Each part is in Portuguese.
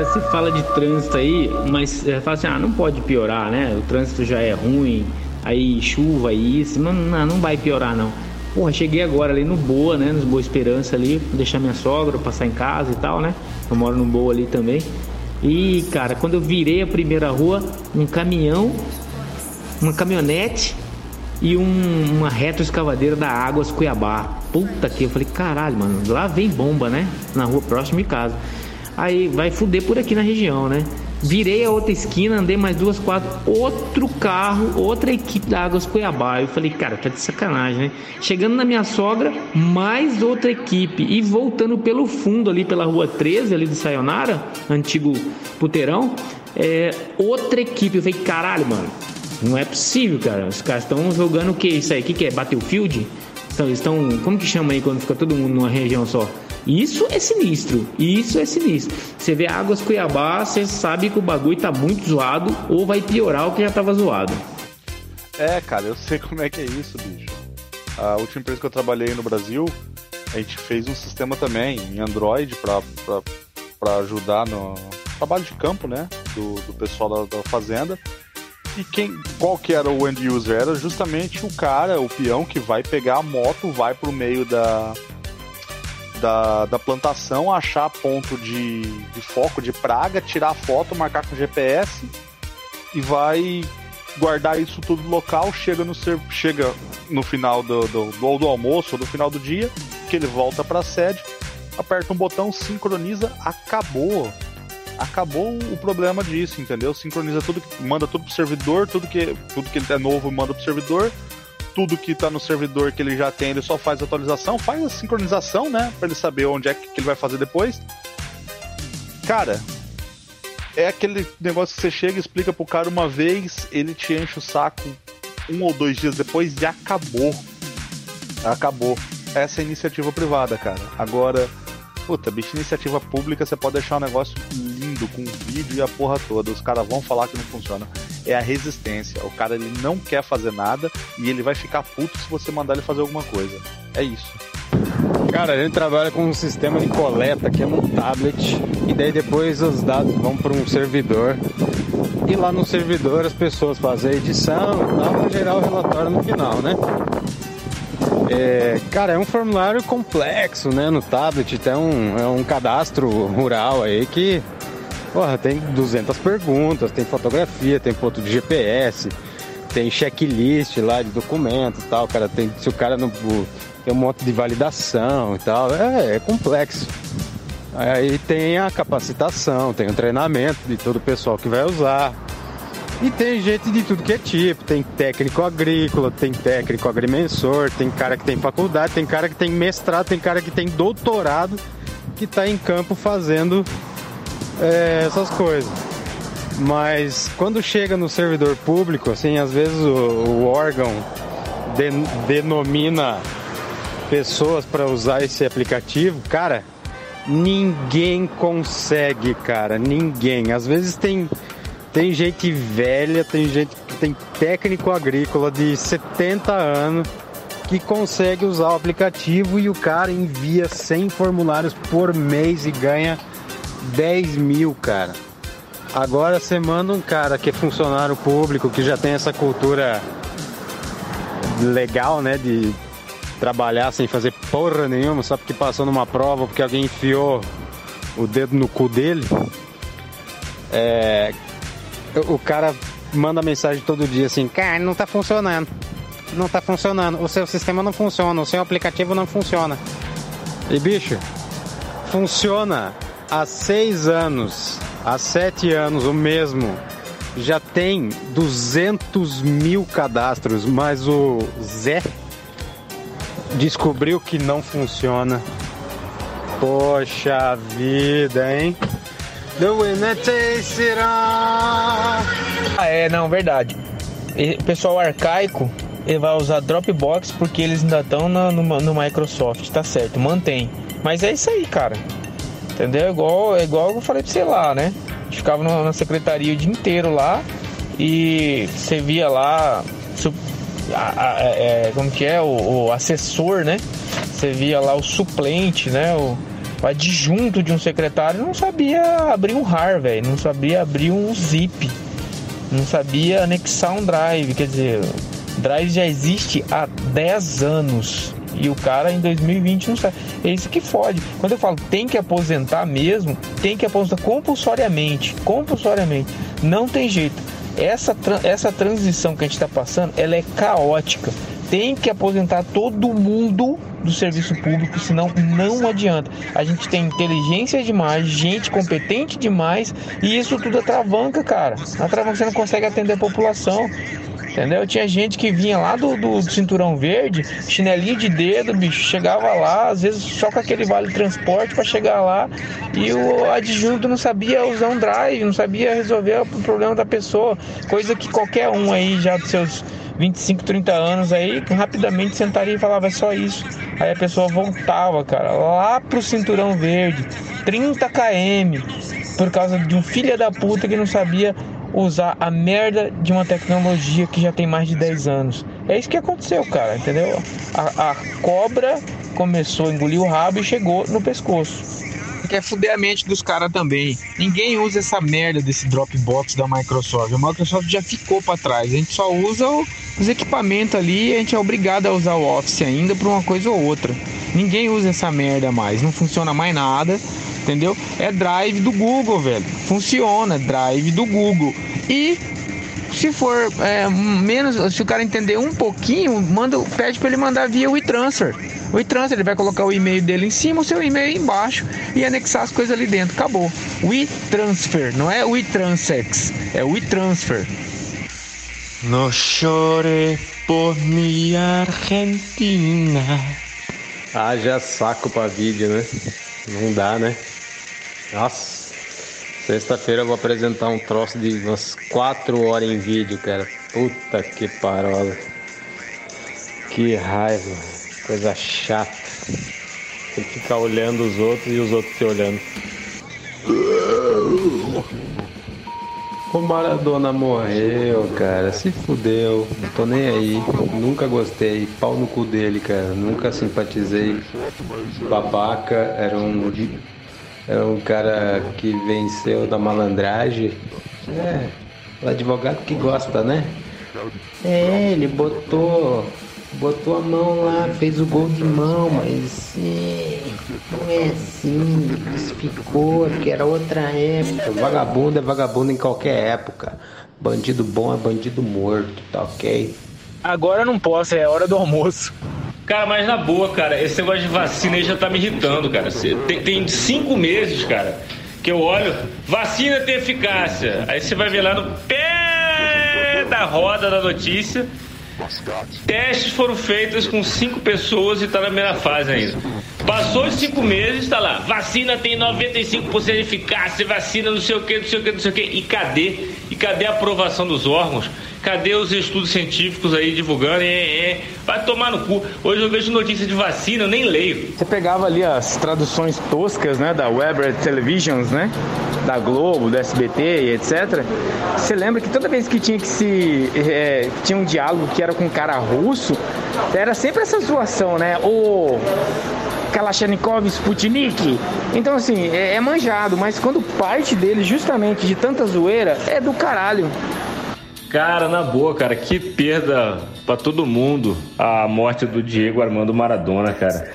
Cara, se fala de trânsito aí, mas é, fala assim, ah, não pode piorar, né? O trânsito já é ruim, aí chuva e isso, não, não, não vai piorar não. Porra, cheguei agora ali no Boa, né? Nos Boa Esperança ali, deixar minha sogra, passar em casa e tal, né? Eu moro no Boa ali também. E, cara, quando eu virei a primeira rua, um caminhão, uma caminhonete e um, uma retroescavadeira da Águas Cuiabá. Puta que eu falei, caralho, mano, lá vem bomba, né? Na rua próxima de casa. Aí vai fuder por aqui na região, né? Virei a outra esquina, andei mais duas quadras, outro carro, outra equipe da Águas Cuiabá. Eu falei, cara, tá de sacanagem, né? Chegando na minha sogra, mais outra equipe. E voltando pelo fundo ali, pela rua 13, ali do Sayonara, antigo puteirão, é, outra equipe. Eu falei, caralho, mano, não é possível, cara. Os caras estão jogando o que isso aí? O que, que é? Battlefield? Então, eles estão. Como que chama aí quando fica todo mundo numa região só? Isso é sinistro. Isso é sinistro. Você vê Águas Cuiabá, você sabe que o bagulho tá muito zoado ou vai piorar o que já tava zoado. É, cara, eu sei como é que é isso, bicho. A última empresa que eu trabalhei no Brasil, a gente fez um sistema também em Android para ajudar no trabalho de campo, né? Do, do pessoal da, da fazenda. E quem, qual que era o end user? Era justamente o cara, o peão que vai pegar a moto, vai pro meio da, da, da plantação, achar ponto de, de foco, de praga, tirar foto, marcar com GPS e vai guardar isso tudo local, chega no, chega no final do, do, do, do almoço ou no final do dia, que ele volta para a sede, aperta um botão, sincroniza, acabou. Acabou o problema disso, entendeu? Sincroniza tudo, manda tudo pro servidor, tudo que, tudo que é novo manda pro servidor, tudo que tá no servidor que ele já tem, ele só faz a atualização, faz a sincronização, né? Pra ele saber onde é que ele vai fazer depois. Cara, é aquele negócio que você chega e explica pro cara uma vez, ele te enche o saco um ou dois dias depois e acabou. Acabou. Essa é iniciativa privada, cara. Agora, puta, bicho, iniciativa pública, você pode deixar um negócio lindo, com vídeo e a porra toda. Os caras vão falar que não funciona é a resistência. O cara ele não quer fazer nada e ele vai ficar puto se você mandar ele fazer alguma coisa. É isso. Cara, gente trabalha com um sistema de coleta que é no tablet e daí depois os dados vão para um servidor e lá no servidor as pessoas fazem a edição e tal para gerar o relatório no final, né? É, cara, é um formulário complexo, né? No tablet tem um, é um cadastro rural aí que Porra, tem 200 perguntas, tem fotografia, tem ponto de GPS, tem checklist lá de documentos tal. Cara, tem, se o cara não tem um monte de validação e tal, é, é complexo. Aí tem a capacitação, tem o treinamento de todo o pessoal que vai usar. E tem gente de tudo que é tipo, tem técnico agrícola, tem técnico agrimensor, tem cara que tem faculdade, tem cara que tem mestrado, tem cara que tem doutorado que está em campo fazendo é, essas coisas. Mas quando chega no servidor público, assim, às vezes o, o órgão de, denomina pessoas para usar esse aplicativo, cara, ninguém consegue, cara, ninguém. Às vezes tem tem gente velha, tem gente tem técnico agrícola de 70 anos que consegue usar o aplicativo e o cara envia 100 formulários por mês e ganha 10 mil, cara. Agora você manda um cara que é funcionário público, que já tem essa cultura legal, né? De trabalhar sem fazer porra nenhuma, só porque passou numa prova, porque alguém enfiou o dedo no cu dele. É, o cara manda mensagem todo dia assim, cara, não tá funcionando. Não tá funcionando. O seu sistema não funciona, o seu aplicativo não funciona. E bicho, funciona há seis anos, há sete anos, o mesmo. Já tem 200 mil cadastros, mas o Zé descobriu que não funciona. Poxa vida, hein? The winner all. Ah, é, não, verdade. O pessoal arcaico ele vai usar Dropbox porque eles ainda estão no, no, no Microsoft, tá certo, mantém. Mas é isso aí, cara. Entendeu? É igual, é igual eu falei pra você lá, né? A gente ficava na secretaria o dia inteiro lá e você via lá. A, a, é, como que é? O, o, assessor, né? Você via lá o suplente, né? O, o adjunto de um secretário não sabia abrir um RAR, velho, não sabia abrir um zip, não sabia anexar um drive, quer dizer, drive já existe há 10 anos. E o cara em 2020 não sabe. É isso que fode. Quando eu falo tem que aposentar mesmo, tem que aposentar compulsoriamente. Compulsoriamente. Não tem jeito. Essa, essa transição que a gente está passando, ela é caótica. Tem que aposentar todo mundo do serviço público, senão não adianta. A gente tem inteligência demais, gente competente demais, e isso tudo atravanca, cara. Atravanca, você não consegue atender a população. Entendeu? Tinha gente que vinha lá do, do, cinturão verde, chinelinho de dedo, bicho, chegava lá, às vezes só com aquele vale transporte para chegar lá, e o adjunto não sabia usar um drive, não sabia resolver o problema da pessoa, coisa que qualquer um aí já dos seus 25, 30 anos aí, rapidamente sentaria e falava é só isso. Aí a pessoa voltava, cara, lá pro cinturão verde, 30 km, por causa de um filho da puta que não sabia usar a merda de uma tecnologia que já tem mais de 10 anos. É isso que aconteceu, cara, entendeu? A, a cobra começou a engolir o rabo e chegou no pescoço. Quer fuder a mente dos caras também. Ninguém usa essa merda desse Dropbox da Microsoft. A Microsoft já ficou para trás. A gente só usa os equipamentos ali e a gente é obrigado a usar o Office ainda para uma coisa ou outra. Ninguém usa essa merda mais. Não funciona mais nada entendeu? É drive do Google, velho. Funciona, drive do Google. E se for é, menos, se o cara entender um pouquinho, manda, pede para ele mandar via WeTransfer. O WeTransfer, ele vai colocar o e-mail dele em cima, o seu e-mail embaixo e anexar as coisas ali dentro. Acabou. WeTransfer, não é WeTransex, é WeTransfer. No chore por minha Argentina. Haja saco pra vídeo, né? Não dá, né? Nossa, sexta-feira eu vou apresentar um troço de umas 4 horas em vídeo, cara. Puta que parola. Que raiva, coisa chata. Tem que ficar olhando os outros e os outros te olhando. O Maradona morreu, cara. Se fudeu. Não tô nem aí. Nunca gostei. Pau no cu dele, cara. Nunca simpatizei. Babaca. Era um é um cara que venceu da malandragem. É, o advogado que gosta, né? É, ele botou botou a mão lá, fez o gol de mão, mas é, não é assim, ficou, que era outra época. Vagabundo é vagabundo em qualquer época. Bandido bom é bandido morto, tá ok? Agora não posso, é hora do almoço. Cara, mas na boa, cara, esse negócio de vacina aí já tá me irritando, cara. Tem, tem cinco meses, cara, que eu olho, vacina tem eficácia. Aí você vai ver lá no pé da roda da notícia. Testes foram feitos com cinco pessoas e tá na primeira fase ainda. Passou os cinco meses, tá lá. Vacina tem 95% de eficácia, vacina não sei o que, não sei o que, não sei o que. E cadê? E cadê a aprovação dos órgãos? Cadê os estudos científicos aí divulgando? É, é. Vai tomar no cu. Hoje eu vejo notícia de vacina, eu nem leio. Você pegava ali as traduções toscas, né, da Weber Televisions, né, da Globo, do SBT e etc. Você lembra que toda vez que tinha que se é, tinha um diálogo que era com um cara russo, era sempre essa zoação, né? O Kalashnikov Sputnik. Então, assim, é, é manjado, mas quando parte dele, justamente de tanta zoeira, é do caralho. Cara, na boa, cara, que perda para todo mundo a morte do Diego Armando Maradona, cara.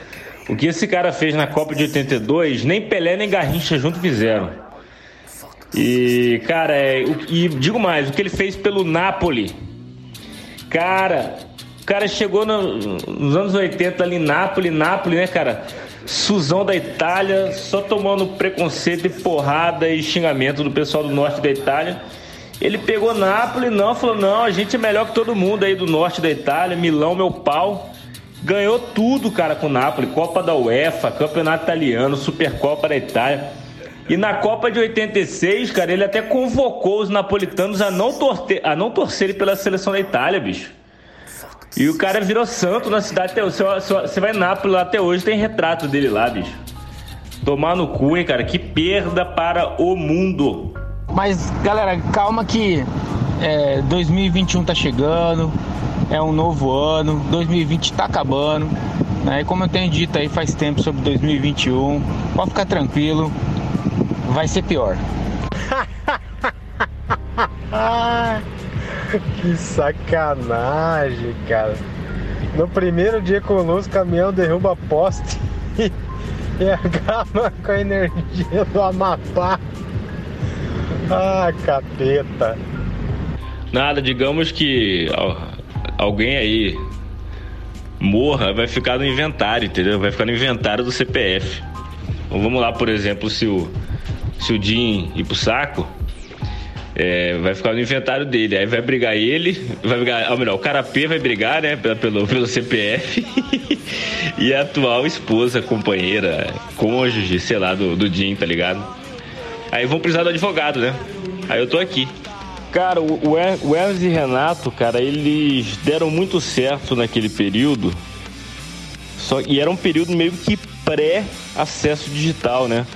O que esse cara fez na Copa de 82, nem Pelé nem Garrincha junto fizeram. E, cara, é, e digo mais, o que ele fez pelo Napoli. Cara, o cara chegou no, nos anos 80 ali em Nápoles, Nápoles, né, cara? Suzão da Itália, só tomando preconceito e porrada e xingamento do pessoal do norte da Itália. Ele pegou Nápoles, não, falou: não, a gente é melhor que todo mundo aí do norte da Itália, Milão, meu pau. Ganhou tudo, cara, com o Napoli: Copa da UEFA, Campeonato Italiano, Supercopa da Itália. E na Copa de 86, cara, ele até convocou os napolitanos a não, torter, a não torcerem pela seleção da Itália, bicho. E o cara virou santo na cidade até hoje. Você vai em Nápoles até hoje, tem retrato dele lá, bicho. Tomar no cu, hein, cara. Que perda para o mundo. Mas, galera, calma que é, 2021 tá chegando, é um novo ano, 2020 tá acabando. Aí, como eu tenho dito aí faz tempo sobre 2021, pode ficar tranquilo, vai ser pior. que sacanagem, cara. No primeiro dia conosco, o caminhão derruba poste e, e acaba com a energia do Amapá. Ah, capeta. Nada, digamos que alguém aí morra, vai ficar no inventário, entendeu? Vai ficar no inventário do CPF. Então, vamos lá, por exemplo, se o, se o Jim ir pro saco, é, vai ficar no inventário dele. Aí vai brigar ele, vai brigar, ou melhor, o cara P vai brigar, né, pelo, pelo CPF e a atual esposa, companheira, cônjuge, sei lá, do, do Jim, tá ligado? Aí vão precisar do advogado, né? Aí eu tô aqui. Cara, o Elvis e Renato, cara, eles deram muito certo naquele período. Só, e era um período meio que pré-acesso digital, né?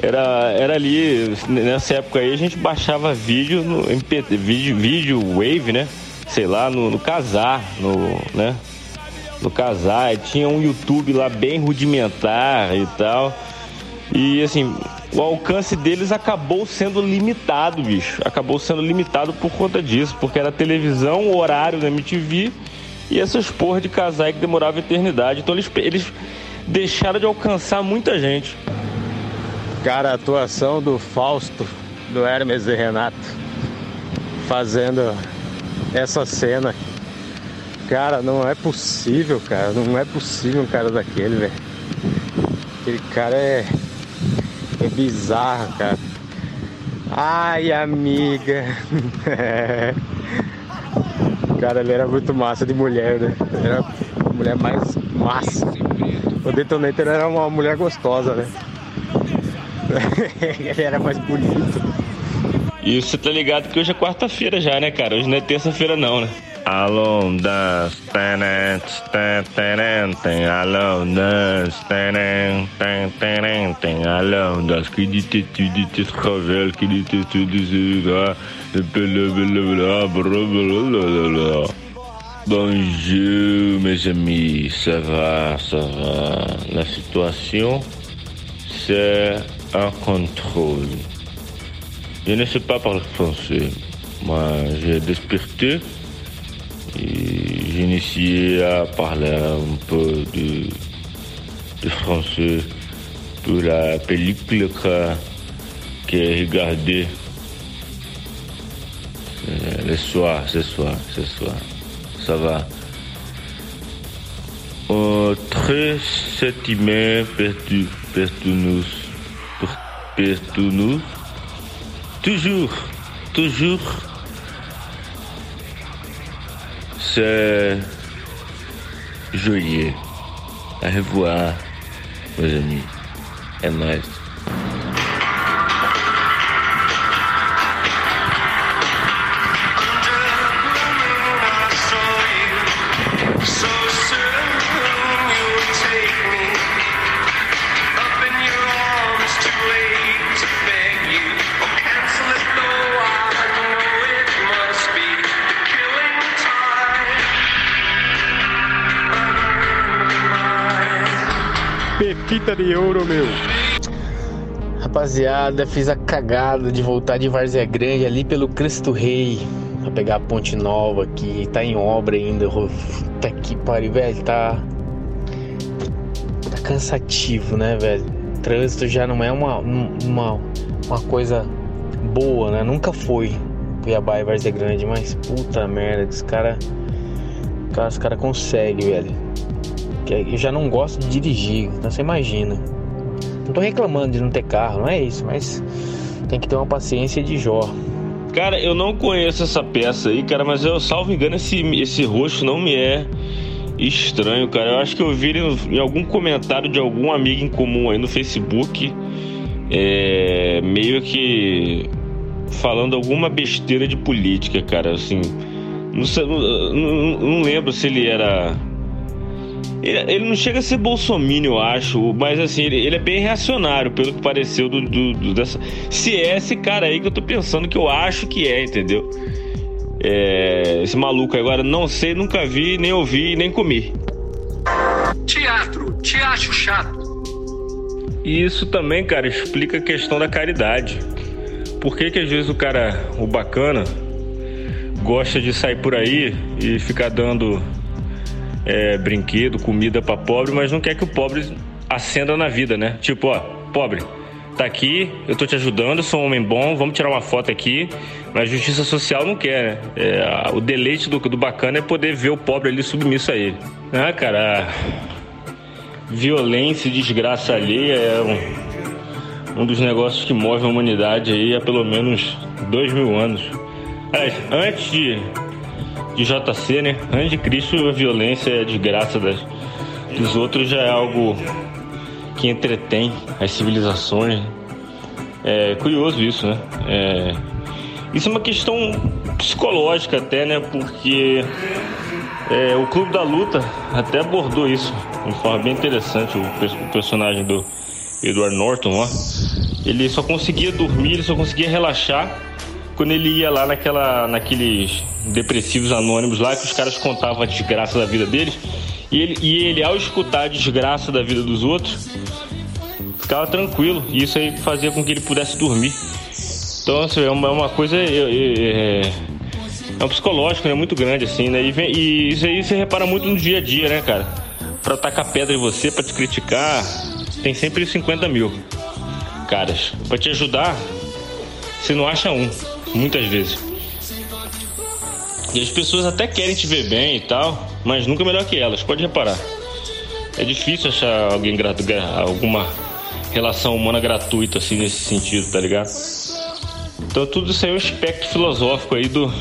Era, era ali, nessa época aí, a gente baixava vídeo no MP, vídeo, vídeo Wave, né? Sei lá, no, no Casar, no, né? No Casar, tinha um YouTube lá bem rudimentar e tal. E assim, o alcance deles acabou sendo limitado, bicho. Acabou sendo limitado por conta disso, porque era televisão, horário da MTV e essas porra de casais que demorava eternidade. Então eles, eles deixaram de alcançar muita gente. Cara, a atuação do Fausto, do Hermes e Renato, fazendo essa cena. Cara, não é possível, cara. Não é possível um cara daquele, velho. Aquele cara é bizarro, cara. Ai, amiga. cara, ele era muito massa de mulher, né? Era a mulher mais massa. O Detonator era uma mulher gostosa, né? ele era mais bonito. E você tá ligado que hoje é quarta-feira já, né, cara? Hoje não é terça-feira não, né? Alone dance, alone dance, alone dance, qui dit tu dit tu travel, qui dit tu tu dis Bonjour mes amis, ça va, ça va. La situation, c'est un contrôle. Je ne sais pas parler français. Moi, j'ai desperté j'ai initié à parler un peu de, français pour la pellicule que, que regardée euh, le soir, ce soir, ce soir. Ça va. Euh, très septimé perdu, nous, nous, toujours, toujours c'est joyeux. Au revoir, mes amis. And nice. De ouro, meu. Rapaziada, fiz a cagada de voltar de Várzea Grande ali pelo Cristo Rei. Pra pegar a ponte nova aqui. Tá em obra ainda. Tá aqui, pariu, velho. Tá. Tá cansativo, né, velho? Trânsito já não é uma, uma, uma coisa boa, né? Nunca foi Cuiabá e Várzea Grande, mas puta merda, os caras. Os caras conseguem, velho eu já não gosto de dirigir, então você imagina. Não tô reclamando de não ter carro, não é isso, mas tem que ter uma paciência de Jó. Cara, eu não conheço essa peça aí, cara, mas eu, salvo engano, esse, esse rosto não me é estranho, cara. Eu acho que eu vi ele em algum comentário de algum amigo em comum aí no Facebook, é, meio que falando alguma besteira de política, cara, assim. Não, não, não lembro se ele era ele, ele, não chega a ser bolsominion, eu acho, mas assim, ele, ele, é bem reacionário, pelo que pareceu do, do, do, dessa. Se é esse cara aí que eu tô pensando que eu acho que é, entendeu? É, esse maluco agora, não sei, nunca vi, nem ouvi, nem comi. Tiago te acho chato. E isso também, cara, explica a questão da caridade. Por que, que às vezes o cara, o bacana, gosta de sair por aí e ficar dando é, brinquedo, comida para pobre, mas não quer que o pobre acenda na vida, né? Tipo, ó, pobre, tá aqui, eu tô te ajudando, sou um homem bom, vamos tirar uma foto aqui, mas justiça social não quer, né? É, o deleite do, do bacana é poder ver o pobre ali submisso a ele. Ah, cara, violência e desgraça alheia é um, um dos negócios que move a humanidade aí há pelo menos dois mil anos. Antes de, de JC, né? Antes de Cristo, a violência e a desgraça das, dos outros já é algo que entretém as civilizações. É curioso isso, né? É, isso é uma questão psicológica até, né? Porque é, o Clube da Luta até abordou isso de forma bem interessante. O, o personagem do Edward Norton ó, ele só conseguia dormir, ele só conseguia relaxar quando ele ia lá naquela, naqueles depressivos anônimos lá que os caras contavam a desgraça da vida deles. E ele, e ele, ao escutar a desgraça da vida dos outros, ficava tranquilo. E isso aí fazia com que ele pudesse dormir. Então, assim, é uma, é uma coisa. É, é, é um psicológico, né? Muito grande, assim, né? E, vem, e, isso aí você repara muito no dia a dia, né, cara? Pra tacar pedra em você, pra te criticar, tem sempre 50 mil caras. Pra te ajudar, você não acha um muitas vezes. E as pessoas até querem te ver bem e tal, mas nunca melhor que elas, pode reparar. É difícil achar alguém grato, alguma relação humana gratuita assim nesse sentido, tá ligado? Então tudo isso aí é um aspecto filosófico aí do,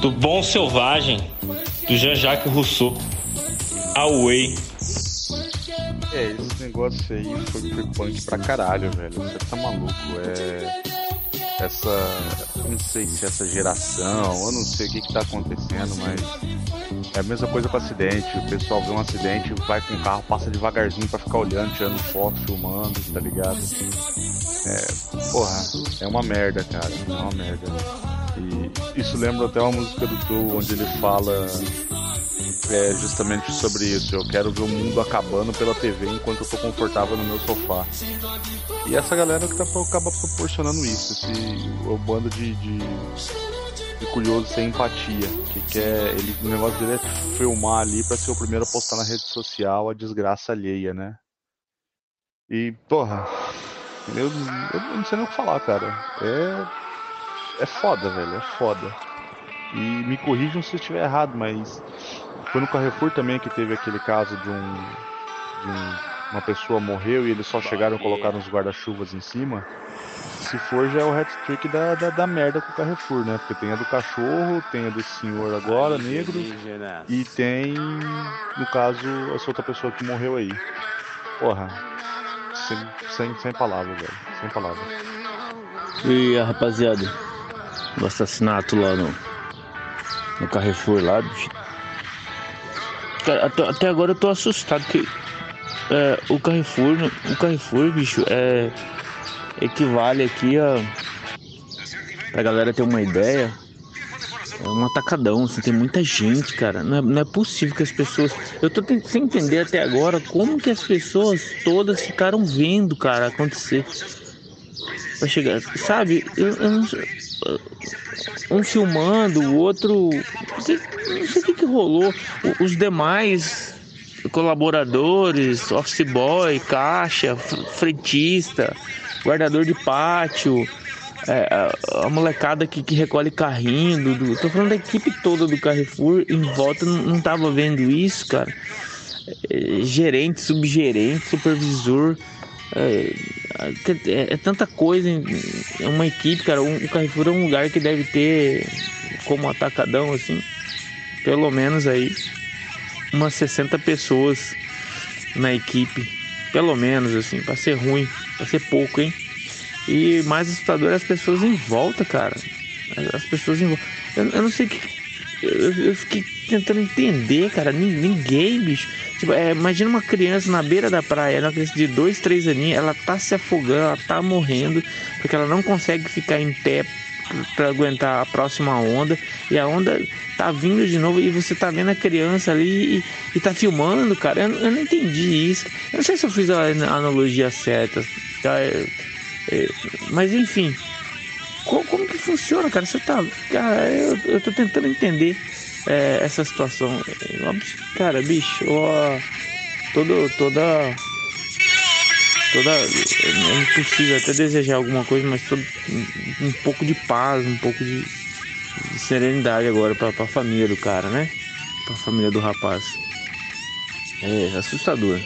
do bom selvagem do Jean-Jacques Rousseau. Away. É, esse negócio aí foi, foi punk pra caralho, velho. Você tá maluco. É essa. Não sei se essa geração, eu não sei o que, que tá acontecendo, mas. É a mesma coisa com acidente. O pessoal vê um acidente, vai com o carro, passa devagarzinho para ficar olhando, tirando foto, filmando, tá ligado? É. Porra, é uma merda, cara. É uma merda. E isso lembra até uma música do Tu, onde ele fala é justamente sobre isso. Eu quero ver o mundo acabando pela TV enquanto eu tô confortável no meu sofá. E essa galera que tá, acaba proporcionando isso, esse o bando de, de, de, curioso sem empatia, que quer ele o negócio dele é filmar ali para ser o primeiro a postar na rede social a desgraça alheia, né? E porra, eu, eu não sei nem o que falar, cara. É é foda, velho, é foda. E me corrijam se eu estiver errado, mas foi no Carrefour também que teve aquele caso de um, de um uma pessoa morreu e eles só chegaram e colocaram os guarda-chuvas em cima. Se for, já é o hat-trick da, da, da, merda com o Carrefour, né? Porque tem a do cachorro, tem a do senhor agora, negro, e tem, no caso, essa outra pessoa que morreu aí. Porra, sem, sem, sem palavras, velho. Sem palavras. E a rapaziada, o assassinato lá no, no Carrefour lá, bicho. Cara, até, agora eu tô assustado que é, o Carrefour, o Carrefour, bicho, é, equivale aqui a. Pra galera ter uma ideia, é um atacadão, assim, tem muita gente, cara. Não é, não é possível que as pessoas. Eu tô sem entender até agora como que as pessoas todas ficaram vendo, cara, acontecer. Pra chegar, sabe? Eu, eu um filmando, o outro. Não sei, o que, que rolou. Os demais colaboradores, office boy, caixa, frentista, guardador de pátio, é, a, a, molecada que, que recolhe carrinho, do, tô falando da equipe toda do Carrefour, em volta não, não tava vendo isso, cara. É, gerente, subgerente, supervisor. É, é, é tanta coisa, é uma equipe, cara. O Carrefour é um lugar que deve ter como atacadão, assim, pelo menos aí umas 60 pessoas na equipe, pelo menos assim, para ser ruim, para ser pouco, hein? E mais assustador é as pessoas em volta, cara. As pessoas em volta. Eu, eu não sei que. Eu, fiquei tentando entender, cara. Ninguém, bicho. Tipo, é, imagina uma criança na beira da praia, uma criança de dois, três aninhos, ela tá se afogando, ela tá morrendo, porque ela não consegue ficar em pé para aguentar a próxima onda e a onda tá vindo de novo e você tá vendo a criança ali e, e tá filmando, cara. Eu, eu, não entendi isso. Eu não sei se eu fiz a analogia certa, tá? É, é, mas enfim, como, como, que funciona, cara? Você tá. Cara, eu, eu tô tentando entender é, essa situação. Cara, bicho, ó, todo, toda toda é impossível até desejar alguma coisa, mas todo, um, um pouco de paz, um pouco de, de serenidade agora para a família do cara, né? Para a família do rapaz. É assustador.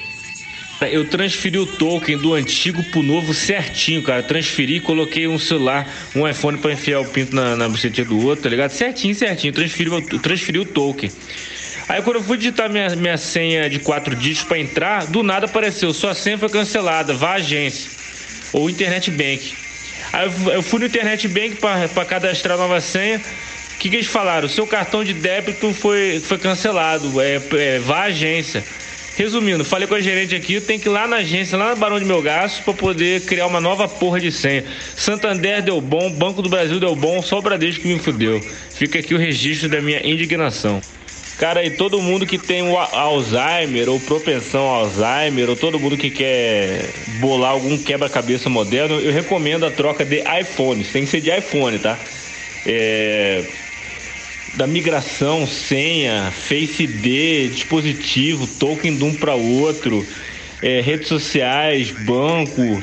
Eu transferi o token do antigo pro novo certinho, cara. Transferi, coloquei um celular, um iPhone para enfiar o pinto na, na do outro, tá ligado? Certinho, certinho. Transferi, transferi o token. Aí quando eu fui digitar minha, minha senha de quatro dígitos para entrar, do nada apareceu, sua senha foi cancelada, vá à agência. Ou Internet Bank. Aí eu fui no Internet Bank para cadastrar nova senha. O que, que eles falaram? Seu cartão de débito foi, foi cancelado. É, é, vá à agência. Resumindo, falei com a gerente aqui, tem que ir lá na agência, lá na Barão de Melgaço, para poder criar uma nova porra de senha. Santander deu bom, Banco do Brasil deu bom, só o Bradesco que me fudeu. Fica aqui o registro da minha indignação. Cara, e todo mundo que tem o Alzheimer ou propensão ao Alzheimer, ou todo mundo que quer bolar algum quebra-cabeça moderno, eu recomendo a troca de iPhones. Tem que ser de iPhone, tá? É... Da migração, senha, Face ID, dispositivo, token de um para outro, é, redes sociais, banco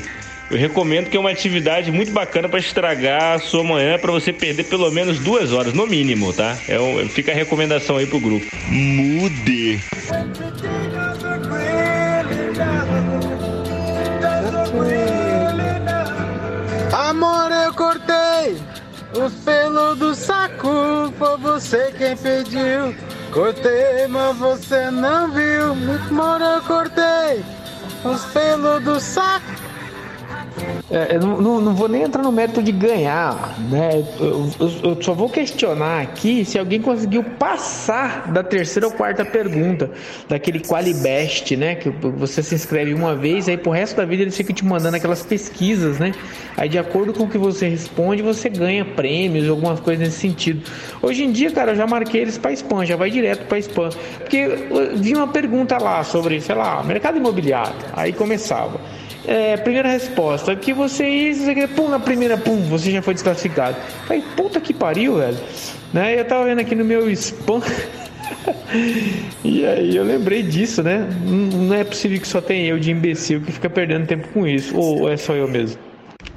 eu recomendo que é uma atividade muito bacana para estragar a sua manhã, para você perder pelo menos duas horas, no mínimo, tá? É um, fica a recomendação aí pro grupo. Mude. Amor, eu cortei os pelos do saco, foi você quem pediu. Cortei, mas você não viu. Amor, eu cortei os pelos do saco. É, eu não, não, vou nem entrar no mérito de ganhar, né? Eu, eu, eu, só vou questionar aqui se alguém conseguiu passar da terceira ou quarta pergunta, daquele Qualibest, né? Que você se inscreve uma vez, aí pro resto da vida eles ficam te mandando aquelas pesquisas, né? Aí de acordo com o que você responde, você ganha prêmios, algumas coisas nesse sentido. Hoje em dia, cara, eu já marquei eles para spam, já vai direto para spam. Porque vi uma pergunta lá sobre, sei lá, mercado imobiliário. Aí começava. É, primeira resposta, que você ia, pum, na primeira, pum, você já foi desclassificado. Falei, puta que pariu, velho. Né? Eu tava vendo aqui no meu spam. e aí eu lembrei disso, né? Não é possível que só tenha eu de imbecil que fica perdendo tempo com isso. Ou é só eu mesmo?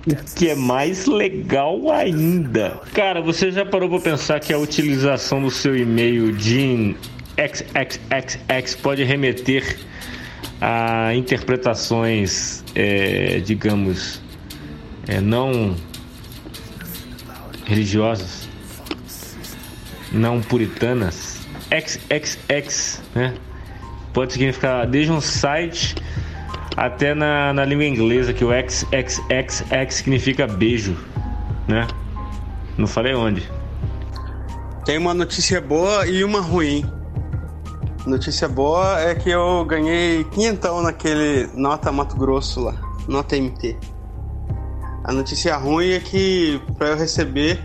O que é mais legal ainda. Cara, você já parou pra pensar que a utilização do seu e-mail de XXXX pode remeter a interpretações, é, digamos, é, não religiosas, não puritanas, XXX, né? Pode significar desde um site até na, na língua inglesa que o XXXX significa beijo, né? Não falei onde. Tem uma notícia boa e uma ruim. Notícia boa é que eu ganhei quinhentão naquele Nota Mato Grosso lá, Nota MT. A notícia ruim é que para eu receber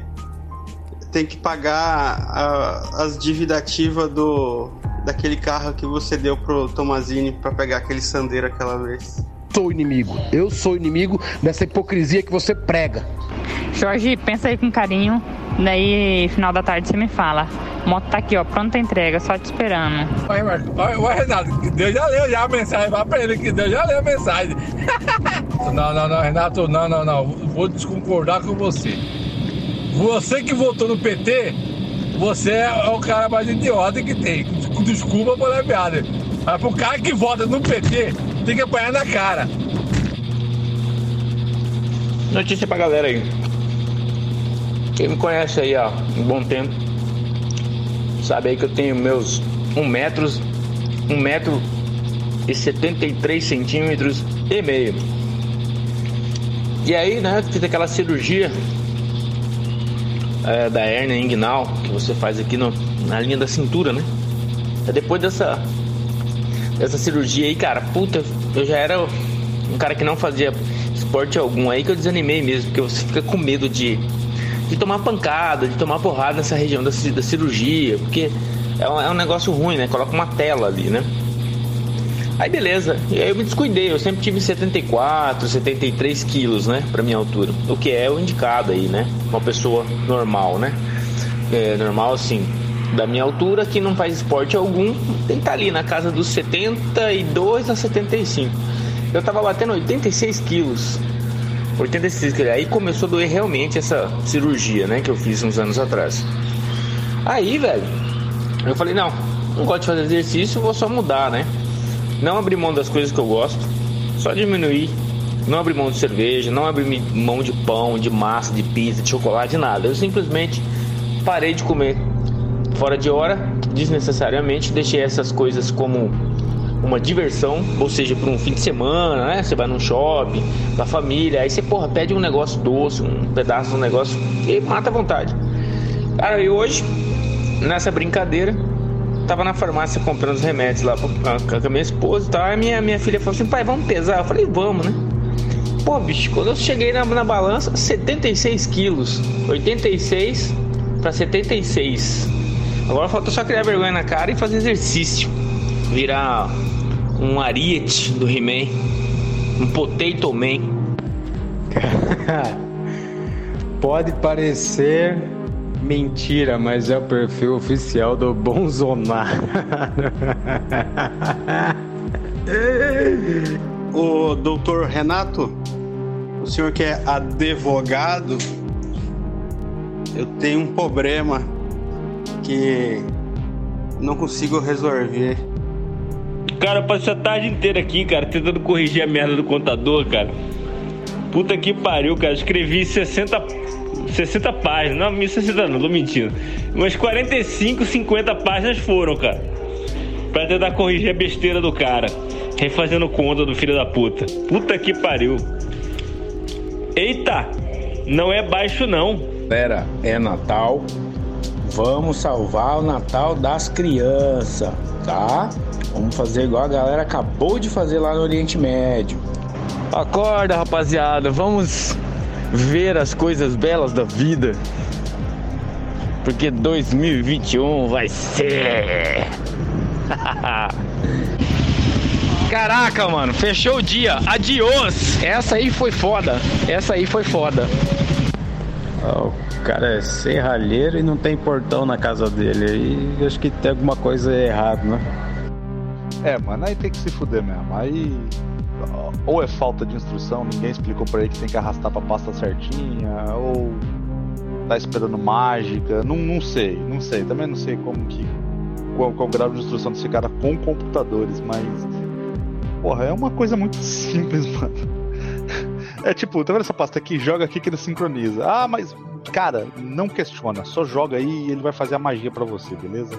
tem que pagar a, as dívidas ativas do daquele carro que você deu pro Tomazini para pegar aquele sandeiro aquela vez. Sou inimigo. Eu sou inimigo dessa hipocrisia que você prega. Jorge, pensa aí com carinho. Daí, final da tarde, você me fala. A moto tá aqui, ó, pronta entrega, só te esperando. Vai, vai, vai, Renato, que Deus já leu já a mensagem. Vai pra ele que Deus já leu a mensagem. não, não, não, Renato, não, não, não. Vou desconcordar com você. Você que votou no PT, você é o cara mais idiota que tem. Desculpa por piada. Mas pro cara que vota no PT, tem que apanhar na cara. Notícia pra galera aí. Quem me conhece aí há um bom tempo, sabe aí que eu tenho meus 1 metros, 1 metro e 73 centímetros e meio. E aí, né, fiz aquela cirurgia é, da hernia inguinal que você faz aqui no, na linha da cintura, né? Depois dessa essa cirurgia aí, cara, puta, eu já era um cara que não fazia esporte algum aí que eu desanimei mesmo, porque você fica com medo de, de tomar pancada, de tomar porrada nessa região da, da cirurgia, porque é um, é um negócio ruim, né? Coloca uma tela ali, né? Aí beleza, e aí eu me descuidei, eu sempre tive 74, 73 quilos, né, pra minha altura, o que é o indicado aí, né, uma pessoa normal, né, é, normal assim, da minha altura, que não faz esporte algum, tem que estar tá ali na casa dos 72 a 75. Eu tava batendo 86 quilos, 86 quilos, aí começou a doer realmente essa cirurgia, né, que eu fiz uns anos atrás. Aí, velho, eu falei, não, não gosto de fazer exercício, vou só mudar, né, não abrir mão das coisas que eu gosto, só diminuir. Não abrir mão de cerveja, não abrir mão de pão, de massa, de pizza, de chocolate, de nada. Eu simplesmente parei de comer fora de hora, desnecessariamente. Deixei essas coisas como uma diversão, ou seja, para um fim de semana, né? Você vai num shopping, com a família, aí você, porra, pede um negócio doce, um pedaço de um negócio e mata a vontade. Cara, e hoje, nessa brincadeira, tava na farmácia comprando os remédios lá com a minha esposa e tal. Aí minha, minha filha falou assim: pai, vamos pesar? Eu falei: vamos, né? Pô, bicho, quando eu cheguei na, na balança, 76 quilos. 86 para 76. Agora falta só criar vergonha na cara e fazer exercício. Virar um ariete do He-Man. Um potato man. Pode parecer Mentira, mas é o perfil oficial do Bonzonaro. o doutor Renato, o senhor que é advogado, eu tenho um problema que não consigo resolver. Cara, eu passei a tarde inteira aqui, cara, tentando corrigir a merda do contador, cara. Puta que pariu, cara. Escrevi 60 60 páginas, não, 1060 não, tô mentindo. Umas 45, 50 páginas foram, cara. Pra tentar corrigir a besteira do cara. Refazendo conta do filho da puta. Puta que pariu. Eita! Não é baixo não. Pera, é Natal. Vamos salvar o Natal das crianças, tá? Vamos fazer igual a galera acabou de fazer lá no Oriente Médio. Acorda, rapaziada. Vamos ver as coisas belas da vida. Porque 2021 vai ser. Caraca, mano, fechou o dia. Adiós. Essa aí foi foda. Essa aí foi foda. Oh, o cara é serralheiro e não tem portão na casa dele. Aí acho que tem alguma coisa errada, né? É, mano, aí tem que se fuder mesmo. Aí ou é falta de instrução, ninguém explicou para ele que tem que arrastar pra pasta certinha, ou tá esperando mágica, não, não sei, não sei, também não sei como que qual, qual o grau de instrução desse cara com computadores, mas porra, é uma coisa muito simples, mano. É tipo, tá vendo essa pasta aqui? Joga aqui que ele sincroniza. Ah, mas cara, não questiona, só joga aí e ele vai fazer a magia para você, beleza?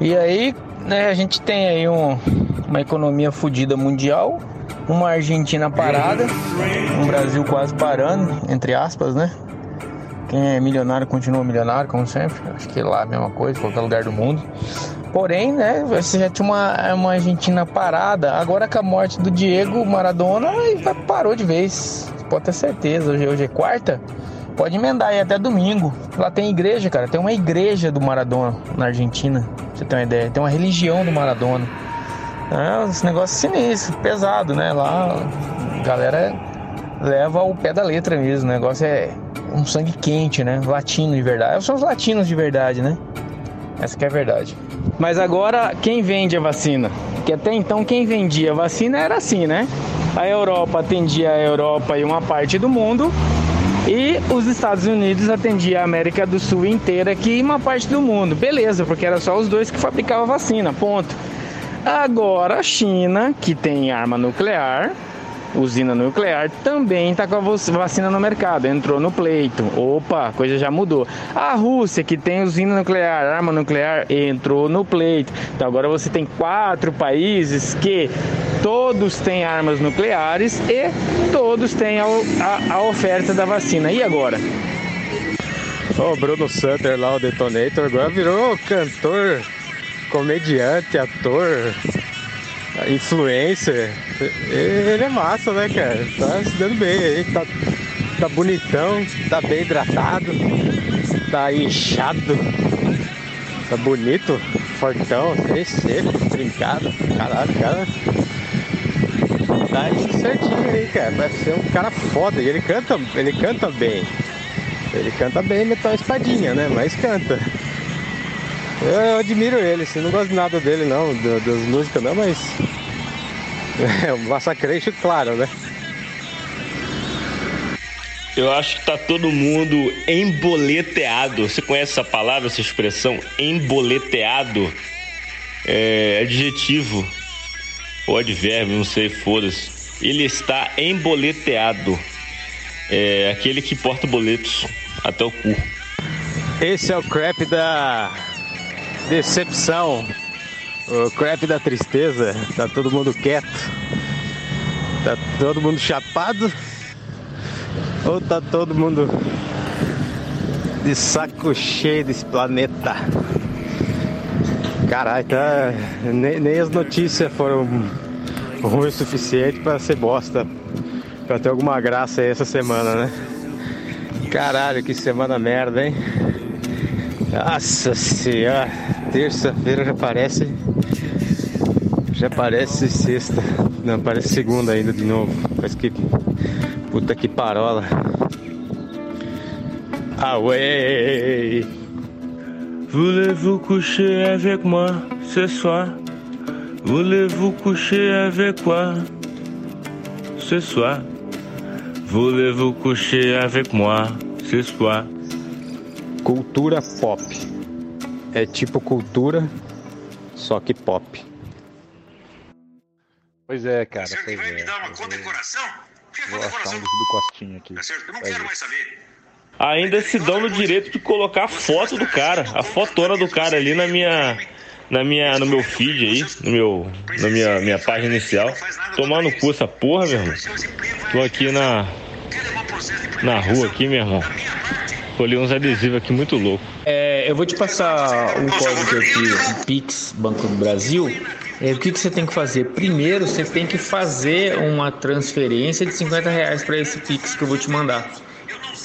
E aí, né, a gente tem aí um, uma economia fodida mundial, uma Argentina parada, um Brasil quase parando, entre aspas, né? Quem é milionário continua milionário, como sempre. Acho que lá é a mesma coisa, qualquer lugar do mundo. Porém, né, você já tinha uma, uma Argentina parada. Agora com a morte do Diego Maradona, parou de vez. Pode ter certeza. Hoje, hoje é quarta. Pode emendar aí até domingo. Lá tem igreja, cara. Tem uma igreja do Maradona na Argentina. Pra você ter uma ideia. Tem uma religião do Maradona. É, esse negócio sinistro, pesado, né? Lá a galera leva o pé da letra mesmo. O negócio é um sangue quente, né? Latino de verdade. São os latinos de verdade, né? Essa que é a verdade. Mas agora, quem vende a vacina? Que até então quem vendia a vacina era assim, né? A Europa atendia a Europa e uma parte do mundo e os Estados Unidos atendia a América do Sul inteira aqui e uma parte do mundo. Beleza, porque era só os dois que fabricavam vacina, ponto. Agora a China, que tem arma nuclear, usina nuclear, também está com a vacina no mercado, entrou no pleito. Opa, coisa já mudou. A Rússia, que tem usina nuclear, arma nuclear, entrou no pleito. Então agora você tem quatro países que todos têm armas nucleares e todos têm a, a, a oferta da vacina. E agora? O oh, Bruno Sutter lá, o Detonator, agora virou cantor, comediante, ator, influencer. Ele é massa, né, cara? Tá se dando bem aí, tá tá bonitão, tá bem hidratado, tá inchado, tá bonito, fortão, seco, trincado, caralho, cara. Tá aí certinho aí, cara. Vai ser um cara foda. E ele canta, ele canta bem. Ele canta bem metal espadinha, né? Mas canta. Eu admiro ele, assim, não gosto nada dele não, das músicas não, mas. É um massacration, claro, né? Eu acho que tá todo mundo emboleteado. Você conhece essa palavra, essa expressão? Emboleteado? É adjetivo ou advérbio, não sei, foda-se. Ele está emboleteado. É aquele que porta boletos até o cu. Esse é o crap da decepção. O crap da tristeza. Tá todo mundo quieto. Tá todo mundo chapado. Ou tá todo mundo de saco cheio desse planeta? Caralho, tá... nem, nem as notícias foram ruins o suficiente para ser bosta. Pra ter alguma graça aí essa semana, né? Caralho, que semana merda, hein? Nossa senhora, terça-feira já parece. Já parece sexta. Não, parece segunda ainda de novo. Parece que Puta que parola. Away. Voulez-vous coucher avec moi ce soir? Voulez-vous coucher avec moi ce soir? Voulez-vous coucher avec moi ce soir? Cultura pop. É tipo cultura, só que pop. Pois é, cara. Você Pois vai é. me dar uma condecoração? Que Vou achar um do Costinha aqui. Tá certo? Eu não Vai quero ver. mais saber. Ainda se dão no direito de colocar a foto do cara, a fotona do cara ali na minha na minha no meu feed aí, no meu na minha minha página inicial. Tomar no cu essa porra, meu irmão. Tô aqui na na rua aqui, meu irmão. Colhi uns adesivos aqui muito louco. É, eu vou te passar um código aqui, Pix Banco do Brasil. É, o que, que você tem que fazer? Primeiro, você tem que fazer uma transferência de 50 reais para esse Pix que eu vou te mandar.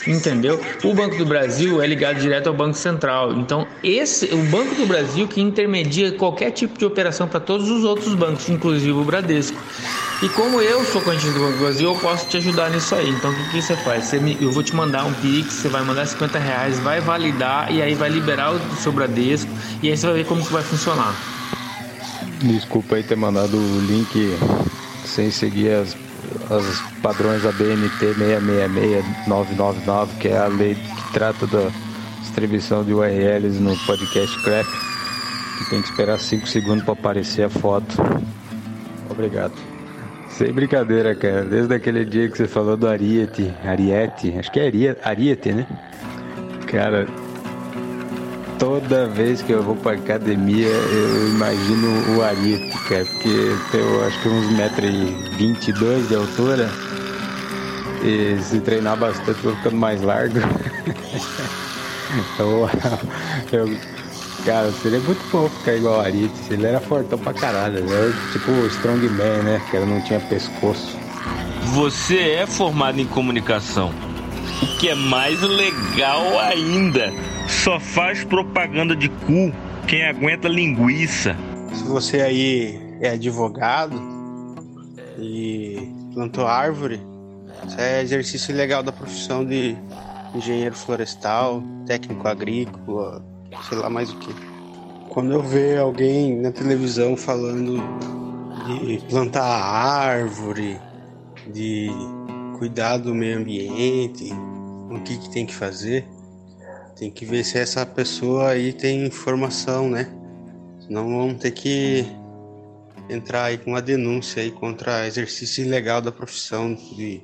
Entendeu? O Banco do Brasil é ligado direto ao Banco Central. Então, esse, o Banco do Brasil que intermedia qualquer tipo de operação para todos os outros bancos, inclusive o Bradesco. E como eu sou cliente do Banco do Brasil, eu posso te ajudar nisso aí. Então, o que, que você faz? Você me- eu vou te mandar um Pix, você vai mandar 50 reais, vai validar e aí vai liberar o seu Bradesco. E aí você vai ver como que vai funcionar. Desculpa aí ter mandado o link sem seguir as, as padrões da BNT 666999, que é a lei que trata da distribuição de URLs no podcast Crap, que tem que esperar 5 segundos para aparecer a foto. Obrigado. Sem brincadeira, cara. Desde aquele dia que você falou do Ariete, Ariete, acho que é Ariete né? Cara, toda vez que eu vou pra academia, eu imagino o Ariete, cara, porque eu acho que uns 1,22m de altura. E se treinar bastante, vou ficando mais largo. então, eu, cara, seria muito bom ficar igual o Ariete. Ele era fortão pra caralho. Ele era tipo o Strongman, né? Que ele não tinha pescoço. Você é formado em comunicação. O que é mais legal ainda, só faz propaganda de cu quem aguenta linguiça. Se você aí é advogado e plantou árvore, isso é exercício legal da profissão de engenheiro florestal, técnico agrícola, sei lá mais o que. Quando eu ver alguém na televisão falando de plantar árvore, de cuidar do meio ambiente, o que, que tem que fazer, tem que ver se essa pessoa aí tem informação, né? Senão vão ter que entrar aí com uma denúncia aí contra exercício ilegal da profissão de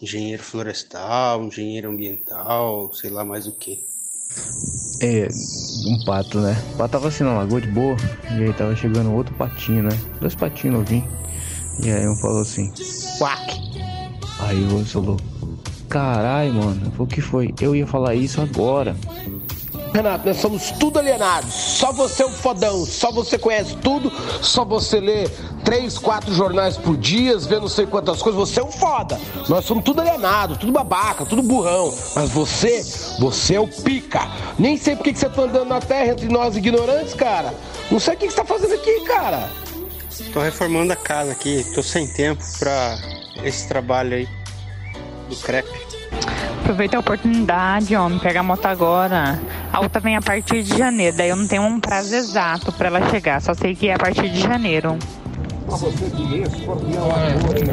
engenheiro florestal, engenheiro ambiental, sei lá mais o que. É, um pato, né? O pato tava assim na lagoa de boa, e aí tava chegando outro patinho, né? Dois patinhos novinhos. E aí um falou assim, quack! Aí o outro falou, carai, mano, o que foi? Eu ia falar isso agora. Renato, nós somos tudo alienados. Só você é o fodão, só você conhece tudo, só você lê três, quatro jornais por dia, vê não sei quantas coisas. Você é um foda. Nós somos tudo alienado, tudo babaca, tudo burrão. Mas você, você é o pica. Nem sei por que que você tá andando na terra entre nós ignorantes, cara. Não sei o que que você tá fazendo aqui, cara. Tô reformando a casa aqui, tô sem tempo pra esse trabalho aí do crepe. Aproveita a oportunidade, homem, pega a moto agora. A outra vem a partir de janeiro, daí eu não tenho um prazo exato pra ela chegar, só sei que é a partir de janeiro.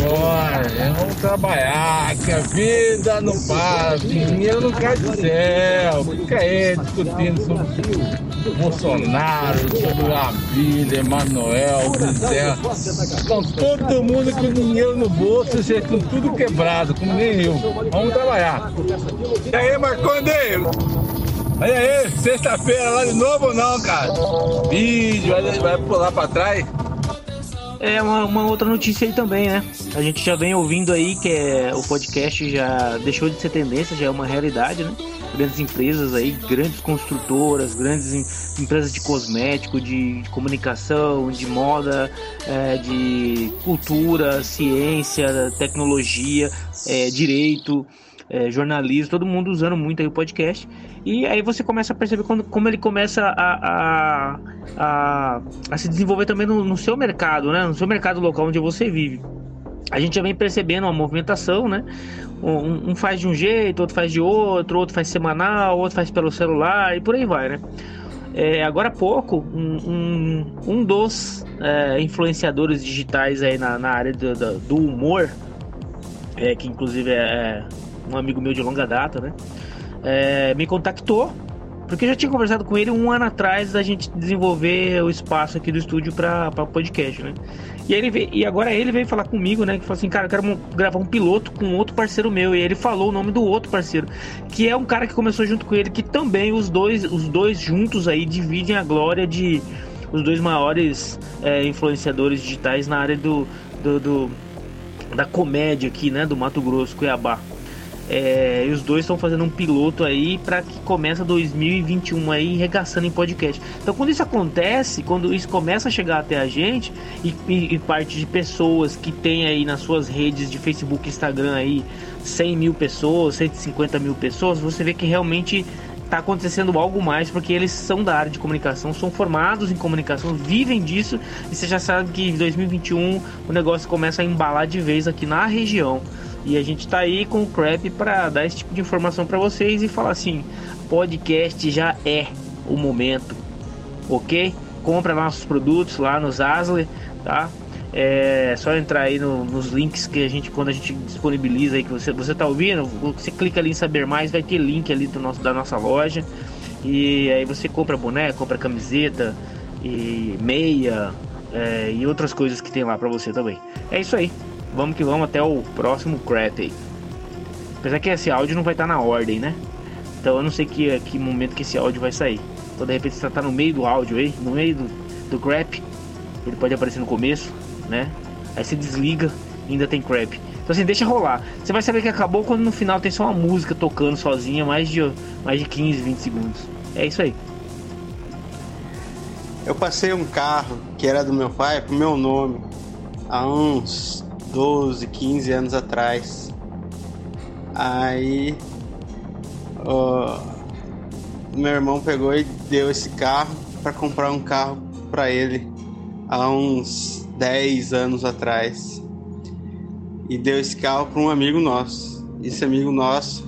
Bora, vamos trabalhar, que a vida não para, dinheiro não cai do céu. Fica aí discutindo sobre Bolsonaro, sobre a vida, Emanuel, Zé. Estão todo mundo com dinheiro no bolso, vocês com tudo quebrado, como nem eu. Vamos trabalhar. E aí, Marconde? Olha aí, sexta-feira lá de novo ou não, cara? Vídeo, vai, vai pular pra trás? É uma, uma outra notícia aí também, né? A gente já vem ouvindo aí que é, o podcast já deixou de ser tendência, já é uma realidade, né? Grandes empresas aí, grandes construtoras, grandes em- empresas de cosmético, de, de comunicação, de moda, é, de cultura, ciência, tecnologia, é, direito, é, jornalismo, todo mundo usando muito aí o podcast. E aí você começa a perceber quando, como ele começa a, a, a, a se desenvolver também no, no seu mercado, né? No seu mercado local onde você vive. A gente já vem percebendo uma movimentação, né? Um, um faz de um jeito, outro faz de outro, outro faz semanal, outro faz pelo celular e por aí vai, né? É, agora há pouco, um, um, um dos é, influenciadores digitais aí na, na área do, do, humor, é, que inclusive é, é um amigo meu de longa data, né? É, me contactou, porque eu já tinha conversado com ele um ano atrás da gente desenvolver o espaço aqui do estúdio para podcast, né? E, ele veio, e agora ele veio falar comigo, né? Que falou assim, cara, eu quero gravar um piloto com outro parceiro meu. E ele falou o nome do outro parceiro, que é um cara que começou junto com ele, que também os dois, os dois juntos aí dividem a glória de os dois maiores é, influenciadores digitais na área do, do, do- da comédia aqui, né? Do Mato Grosso, Cuiabá. É, e os dois estão fazendo um piloto aí para que começa 2021 aí regaçando em podcast. Então quando isso acontece, quando isso começa a chegar até a gente e, e- e parte de pessoas que tem aí nas suas redes de Facebook, Instagram aí 100 mil pessoas, 150 mil pessoas, você vê que realmente está acontecendo algo mais porque eles são da área de comunicação, são formados em comunicação, vivem disso e você já sabe que em 2021 o negócio começa a embalar de vez aqui na região. E a gente tá aí com o Crap para dar esse tipo de informação para vocês e falar assim: podcast já é o momento, ok? Compra nossos produtos lá nos Asler, tá? É só entrar aí no- nos links que a gente, quando a gente disponibiliza aí, que você, você tá ouvindo, você clica ali em saber mais, vai ter link ali do nosso, da nossa loja. E aí você compra boné, compra camiseta e meia é, e outras coisas que tem lá pra você também. É isso aí. Vamos que vamos até o próximo crap aí. Apesar que esse áudio não vai estar na ordem, né? Então eu não sei que, que momento que esse áudio vai sair. Então de repente você tá no meio do áudio aí, no meio do, do crap. Ele pode aparecer no começo, né? Aí você desliga ainda tem crap. Então assim, deixa rolar. Você vai saber que acabou quando no final tem só uma música tocando sozinha, mais de, mais de 15, 20 segundos. É isso aí. Eu passei um carro que era do meu pai pro meu nome há uns 12, 15 anos atrás. Aí meu irmão pegou e deu esse carro para comprar um carro para ele há uns 10 anos atrás. E deu esse carro para um amigo nosso. Esse amigo nosso,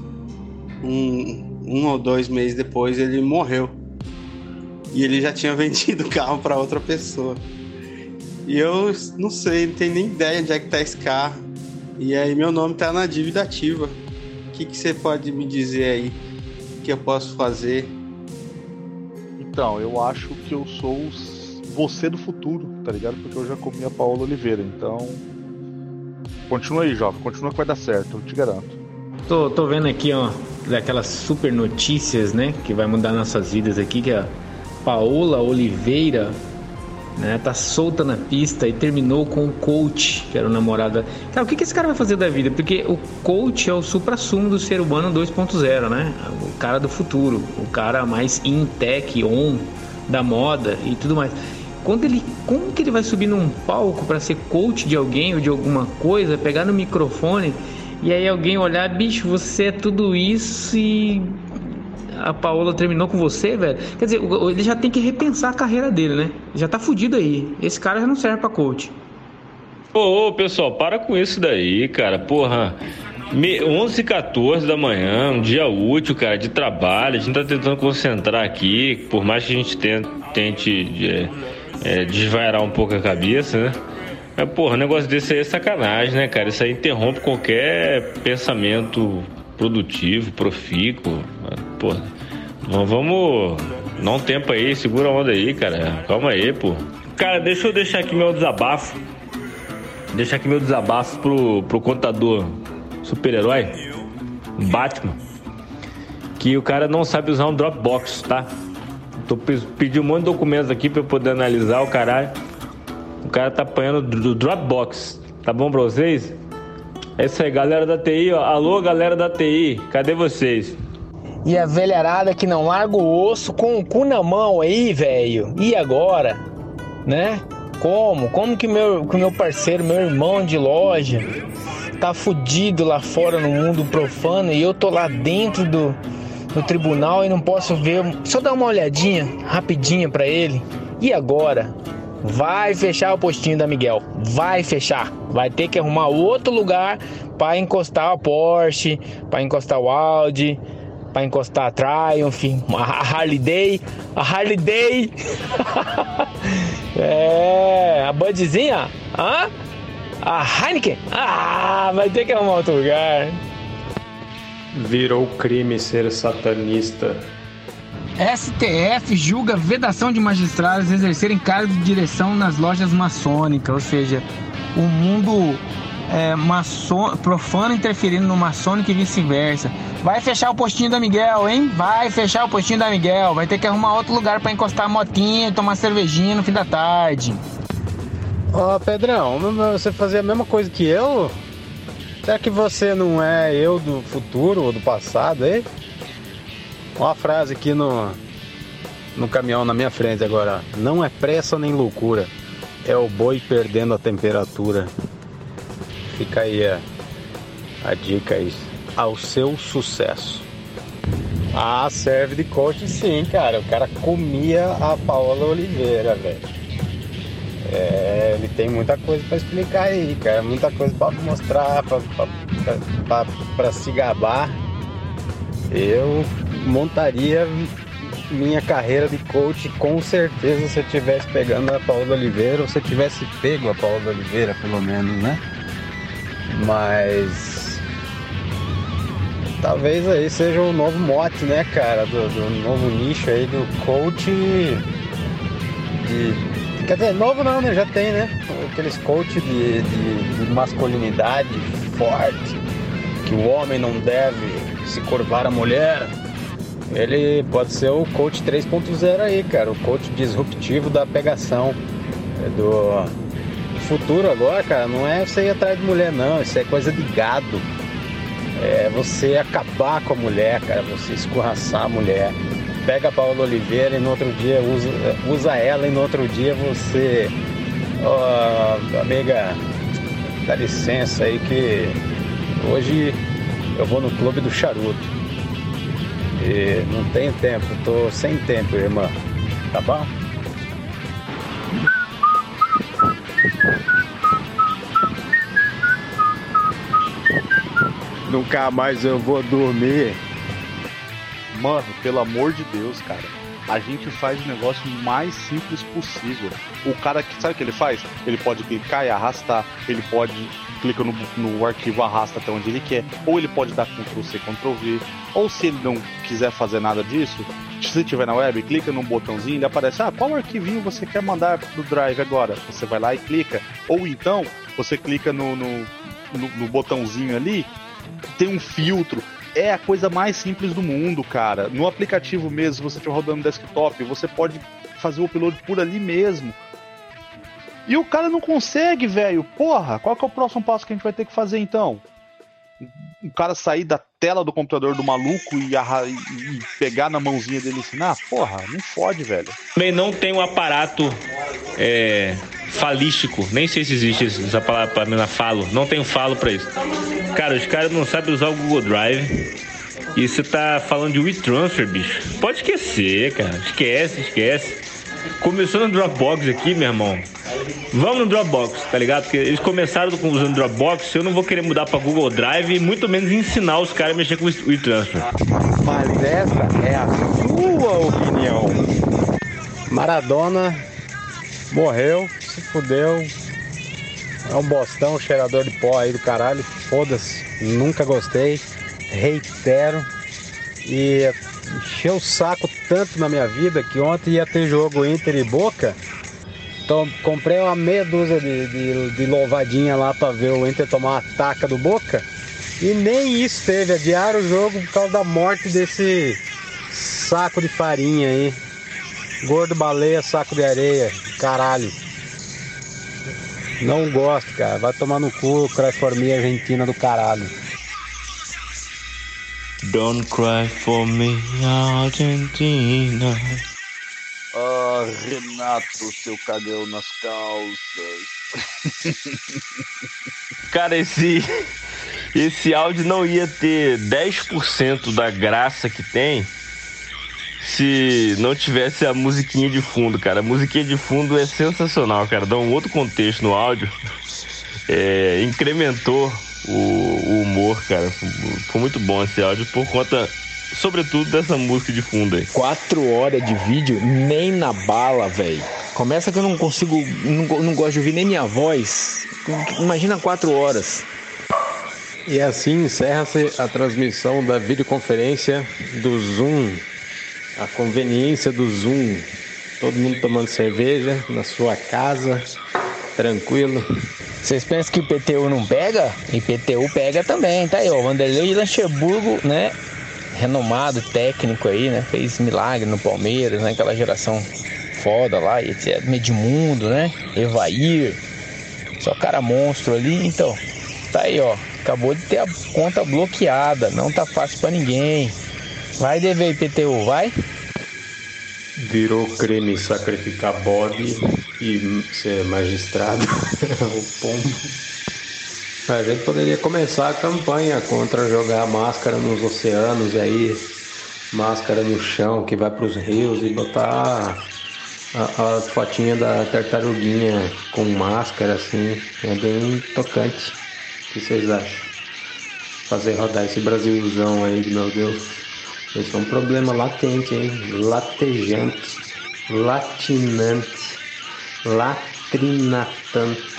um, um ou dois meses depois, ele morreu e ele já tinha vendido o carro para outra pessoa. E eu não sei, não tenho nem ideia onde é que tá esse carro. E aí meu nome tá na dívida ativa. O que, que você pode me dizer aí que eu posso fazer? Então, eu acho que eu sou você do futuro, tá ligado? Porque eu já comi a Paola Oliveira, então. Continua aí, jovem, continua que vai dar certo, eu te garanto. Tô, tô vendo aqui, ó, daquelas super notícias, né? Que vai mudar nossas vidas aqui, que a Paola Oliveira, né, tá solta na pista e terminou com o coach, que era o namorado. Cara, o que, que esse cara vai fazer da vida? Porque o coach é o supra-sumo do ser humano 2.0, né? O cara do futuro, o cara mais in tech, on da moda e tudo mais. quando ele, como que ele vai subir num palco para ser coach de alguém ou de alguma coisa, pegar no microfone e aí alguém olhar, bicho, você é tudo isso e a Paola terminou com você, velho. Quer dizer, ele já tem que repensar a carreira dele, né? Já tá fudido aí. Esse cara já não serve pra coach. Ô, ô, pessoal, para com isso daí, cara. Porra, me- 11 e 14 da manhã, um dia útil, cara, de trabalho. A gente tá tentando concentrar aqui, por mais que a gente tente, tente é, é, desvairar um pouco a cabeça, né? Mas, porra, um negócio desse aí é sacanagem, né, cara? Isso aí interrompe qualquer pensamento produtivo, profícuo. Não vamos. Um tempo aí, segura a onda aí, cara. Calma aí, pô. Cara, deixa eu deixar aqui meu desabafo. Deixar aqui meu desabafo pro, pro contador super-herói, Batman. Que o cara não sabe usar um Dropbox, tá? Tô pe- pedi um monte de documentos aqui pra eu poder analisar o caralho. O cara tá apanhando do do Dropbox. Tá bom pra vocês? É isso aí, galera da TI, ó. Alô, galera da TI, cadê vocês? E a velharada que não larga o osso com o cu na mão aí, velho. E agora? Né? Como? Como que meu, que meu parceiro, meu irmão de loja, tá fudido lá fora no mundo profano e eu tô lá dentro do, do tribunal e não posso ver. Só dar uma olhadinha rapidinha pra ele. E agora? Vai fechar o postinho da Miguel. Vai fechar. Vai ter que arrumar outro lugar para encostar a Porsche, para encostar o Audi, para encostar a Triumph, a Harley Day, a Harley Day. é, a Budzinha, hã? A Heineken? Ah, vai ter que arrumar outro lugar. Virou crime ser satanista. STF julga vedação de magistrados exercerem cargos de direção nas lojas maçônicas, ou seja, o mundo é, maçom, profano interferindo no maçônico e vice-versa. Vai fechar o postinho da Miguel, hein? Vai fechar o postinho da Miguel. Vai ter que arrumar outro lugar para encostar a motinha e tomar cervejinha no fim da tarde. Ó, Pedrão, você fazia a mesma coisa que eu? Será que você não é eu do futuro ou do passado, hein? Uma frase aqui no, no caminhão na minha frente agora. Não é pressa nem loucura. É o boi perdendo a temperatura. Fica aí a, a dica aí. Ao seu sucesso. Ah, serve de coach sim, cara. O cara comia a Paola Oliveira, velho. É, ele tem muita coisa pra explicar aí, cara. Muita coisa pra mostrar, pra se gabar. Eu montaria minha carreira de coach com certeza se eu tivesse pegando a Paola Oliveira ou se eu tivesse pego a Paola Oliveira, pelo menos, né? Mas talvez aí seja o novo mote, né, cara, do, do novo nicho aí do coach de Quer dizer, novo não, né? Já tem, né? Aqueles coach de, de, de masculinidade forte, que o homem não deve se curvar à mulher. Ele pode ser o coach 3.0 aí, cara. O coach disruptivo da pegação. É do, futuro agora, cara, não é você ir atrás de mulher, não. Isso é coisa de gado. É você acabar com a mulher, cara. Você escorraçar a mulher pega a Paula Oliveira e no outro dia usa, usa ela e no outro dia você. Ó, amiga, dá licença aí que hoje eu vou no clube do charuto. E não tenho tempo, tô sem tempo, irmã. Tá bom? Nunca mais eu vou dormir. Mano, pelo amor de Deus, cara. A gente faz o negócio mais simples possível. O cara que sabe o que ele faz? Ele pode clicar e arrastar. Ele pode clica no, no arquivo arrasta até onde ele quer. Ou ele pode dar Ctrl C, Ctrl V. Ou se ele não quiser fazer nada disso, se tiver na web, clica num botãozinho, ele aparece, ah, qual arquivinho você quer mandar pro Drive agora? Você vai lá e clica. Ou então, você clica no, no, no, no botãozinho ali, tem um filtro é a coisa mais simples do mundo, cara. No aplicativo mesmo, você estiver rodando desktop, você pode fazer o upload por ali mesmo. E o cara não consegue, velho. Porra, qual que é o próximo passo que a gente vai ter que fazer então? O cara sair da tela do computador do maluco e, e- pegar na mãozinha dele e ensinar, porra, não fode, velho. Também não tem um aparato é, falístico. Nem sei se existe essa palavra pra mim, falo. Não tem falo pra isso. Cara, os caras não sabem usar o Google Drive. E você tá falando de WeTransfer, bicho. Pode esquecer, cara. Esquece, esquece. Começou no Dropbox aqui, meu irmão. Vamos no Dropbox, tá ligado? Porque eles começaram com- usando Dropbox. Eu não vou querer mudar pra Google Drive e muito menos ensinar os caras a mexer com o WeTransfer. Mas essa é a sua opinião. Maradona morreu, se fudeu. É um bostão, cheirador de pó aí do caralho. Foda-se, nunca gostei. Reitero. E encheu o saco tanto na minha vida que ontem ia ter jogo Inter e Boca. Então comprei uma meia dúzia de, de, de louvadinha lá pra ver o Inter tomar uma taca do Boca. E nem isso teve, adiaram o jogo por causa da morte desse saco de farinha aí. Gordo baleia, saco de areia, caralho. Não gosto, cara. Vai tomar no cu, Craiformia Argentina do caralho. Don't cry for me, Argentina. Ah, Renato, seu cagão nas calças. Cara, esse, esse áudio não ia ter 10% da graça que tem se não tivesse a musiquinha de fundo, cara. A musiquinha de fundo é sensacional, cara. Dá um outro contexto no áudio. É, incrementou o, o humor, cara. Foi, muito bom esse áudio por conta, sobretudo, dessa música de fundo aí. Quatro horas de vídeo, nem na bala, velho. Começa que eu não consigo, não, não gosto de ouvir nem minha voz. Imagina quatro horas. E assim encerra-se a transmissão da videoconferência do Zoom. A conveniência do Zoom. Todo mundo tomando cerveja na sua casa, tranquilo. Vocês pensam que o IPTU não pega? IPTU pega também, tá aí, ó. Vanderlei Lancheburgo, né? Renomado técnico aí, né? Fez milagre no Palmeiras, né? Aquela geração foda lá, e etc. Medmundo, né? Evair. Só cara monstro ali, então. Tá aí, ó. Acabou de ter a conta bloqueada. Não tá fácil pra ninguém. Vai dever IPTU, vai? Virou crime sacrificar bode e ser magistrado. o pombo. A gente poderia começar a campanha contra jogar máscara nos oceanos aí, máscara no chão que vai para os rios e botar a, a fotinha da tartaruguinha com máscara assim. É bem tocante. O que vocês acham? Fazer rodar esse Brasilzão aí, meu Deus. Esse é um problema latente, hein? Latejante, latinante, latrinatante.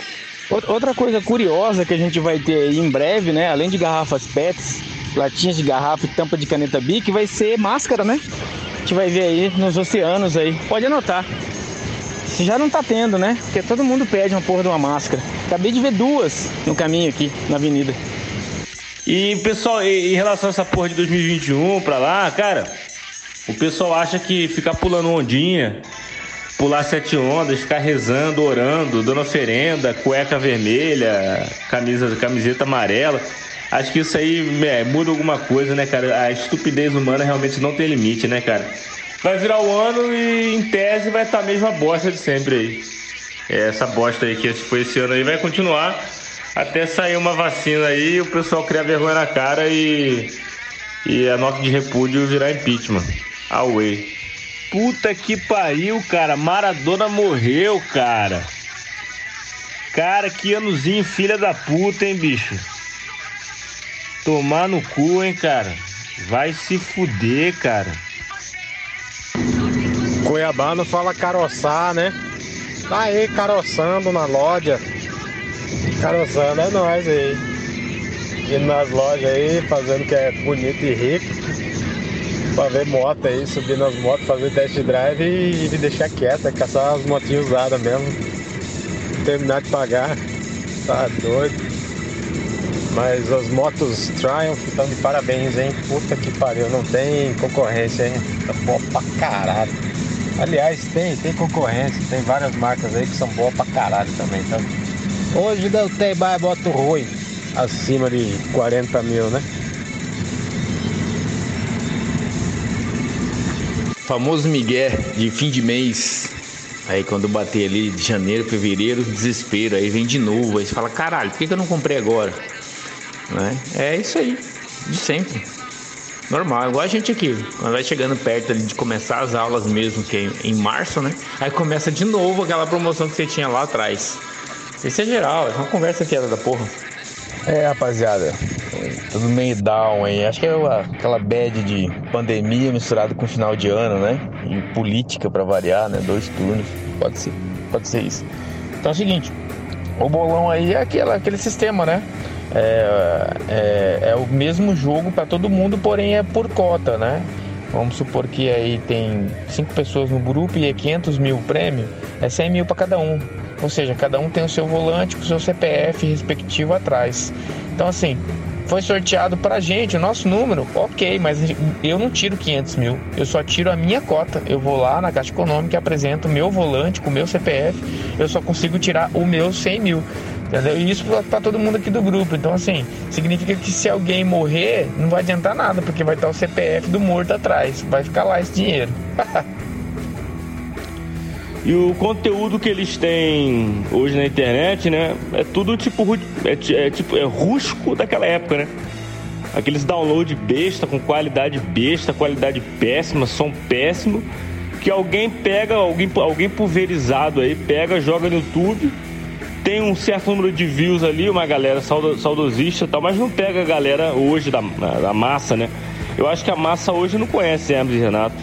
Out- Outra coisa curiosa que a gente vai ter aí em breve, né? Além de garrafas PETs, latinhas de garrafa e tampa de caneta Bic, vai ser máscara, né? A gente vai ver aí nos oceanos aí. Pode anotar. Já não tá tendo, né? Porque todo mundo pede uma porra de uma máscara. Acabei de ver duas no caminho aqui, na avenida. E pessoal, em relação a essa porra de 2021 pra lá, cara, o pessoal acha que ficar pulando ondinha, pular sete ondas, ficar rezando, orando, dando oferenda, cueca vermelha, camisa, camiseta amarela. Acho que isso aí é, muda alguma coisa, né, cara? A estupidez humana realmente não tem limite, né, cara? Vai virar o ano e em tese vai estar a mesma bosta de sempre aí. É, Essa bosta aí que foi esse ano aí vai continuar até sair uma vacina aí o pessoal criar vergonha na cara e, e a nota de repúdio virar impeachment. Away. Puta que pariu, cara. Maradona morreu, cara. Cara, que anozinho filha da puta, hein, bicho? Tomar no cu, hein, cara. Vai se fuder, cara. Cuiabá não fala caroçar, né? Tá aí caroçando na loja. Caroçando é nós aí. Indo nas lojas aí, fazendo que é bonito e rico. Pra ver moto aí, subir nas motos, fazer test drive e, e deixar quieta, caçar as motinhas usadas mesmo. Terminar de pagar. Tá doido. Mas as motos Triumph estão de parabéns, hein? Puta que pariu, não tem concorrência, hein? Tá boa pra caralho. Aliás, tem, tem concorrência, tem várias marcas aí que são boas pra caralho também, tá? Hoje deu tem mais moto ruim, acima de 40 mil, né? Famoso Miguel de fim de mês. Aí quando bater ali de janeiro, fevereiro, desespero. Aí vem de novo. Aí você fala, caralho, por que, eu não comprei agora? Né? É isso aí, de sempre. Normal, igual a gente aqui. Quando vai chegando perto de começar as aulas mesmo, que é em março, né? Aí começa de novo aquela promoção que você tinha lá atrás. Isso é geral, é uma conversa fiada da porra. É, rapaziada, tudo meio down aí. Acho que é uma- aquela bad de pandemia misturado com final de ano, né? E política pra variar, né? Dois turnos. Pode ser, pode ser isso. Então é o seguinte, o bolão aí é aquela, aquele sistema, né? É, é, é o mesmo jogo pra todo mundo, porém é por cota, né? Vamos supor que aí tem cinco pessoas no grupo e é 500 mil prêmio, é 100 mil para cada um. Ou seja, cada um tem o seu volante com o seu CPF respectivo atrás. Então, assim, foi sorteado pra gente o nosso número, ok, mas eu não tiro 500 mil, eu só tiro a minha cota. Eu vou lá na Caixa Econômica apresento o meu volante com o meu CPF, eu só consigo tirar o meu 100 mil. Entendeu? E isso para todo mundo aqui do grupo. Então, assim, significa que se alguém morrer, não vai adiantar nada, porque vai estar o CPF do morto atrás. Vai ficar lá esse dinheiro. E o conteúdo que eles têm hoje na internet, né? É tudo tipo. É, é tipo. É rústico daquela época, né? Aqueles download besta, com qualidade besta, qualidade péssima, som péssimo. Que alguém pega, alguém, alguém pulverizado aí, pega, joga no YouTube. Tem um certo número de views ali, uma galera saudo- saudosista e tal, mas não pega a galera hoje da, da massa, né? Eu acho que a massa hoje não conhece Hermes e Renato.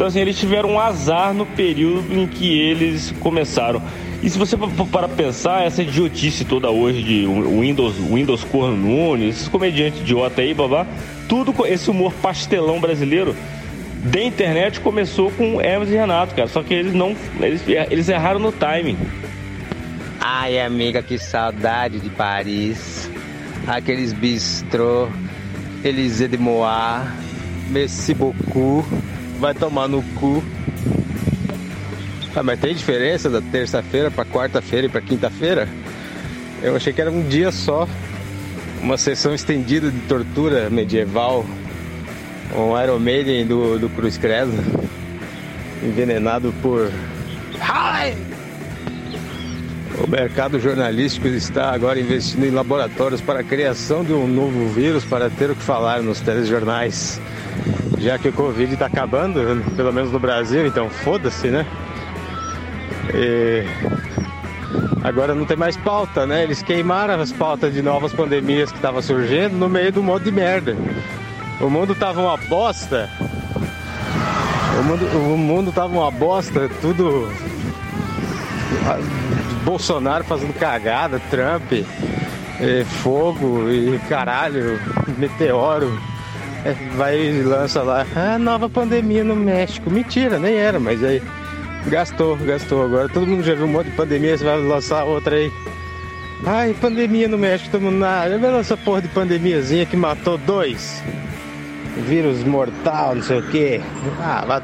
Então, assim, eles tiveram um azar no período em que eles começaram. E se você pa- para pensar, essa idiotice toda hoje de Windows, Windows Corno Nunes, esses comediantes idiota aí, babá, tudo esse humor pastelão brasileiro da internet começou com Hermes e Renato, cara. Só que eles não. Eles, eles erraram no timing. Ai, amiga, que saudade de Paris. Aqueles bistrô, Élysée de Moir, Merci beaucoup, vai tomar no cu. Ah, mas tem diferença da terça-feira pra quarta-feira e pra quinta-feira? Eu achei que era um dia só. Uma sessão estendida de tortura medieval. Um Iron Maiden do, do Cruz Credo. Envenenado por. O mercado jornalístico está agora investindo em laboratórios para a criação de um novo vírus para ter o que falar nos telejornais. Já que o Covid está acabando, pelo menos no Brasil, então foda-se, né? E agora não tem mais pauta, né? Eles queimaram as pautas de novas pandemias que estavam surgindo no meio do monte de merda. O mundo tava uma bosta. O mundo, o mundo tava uma bosta, tudo Bolsonaro fazendo cagada, Trump, eh, fogo e caralho, meteoro. Vai e lança lá, ah, nova pandemia no México. Mentira, nem era, mas aí gastou, gastou. Agora todo mundo já viu um monte de pandemia, você vai lançar outra aí. Ai, pandemia no México, todo mundo, ah, vai lançar porra de pandemiazinha que matou dois. Vírus mortal, não sei o que. Ah, vai.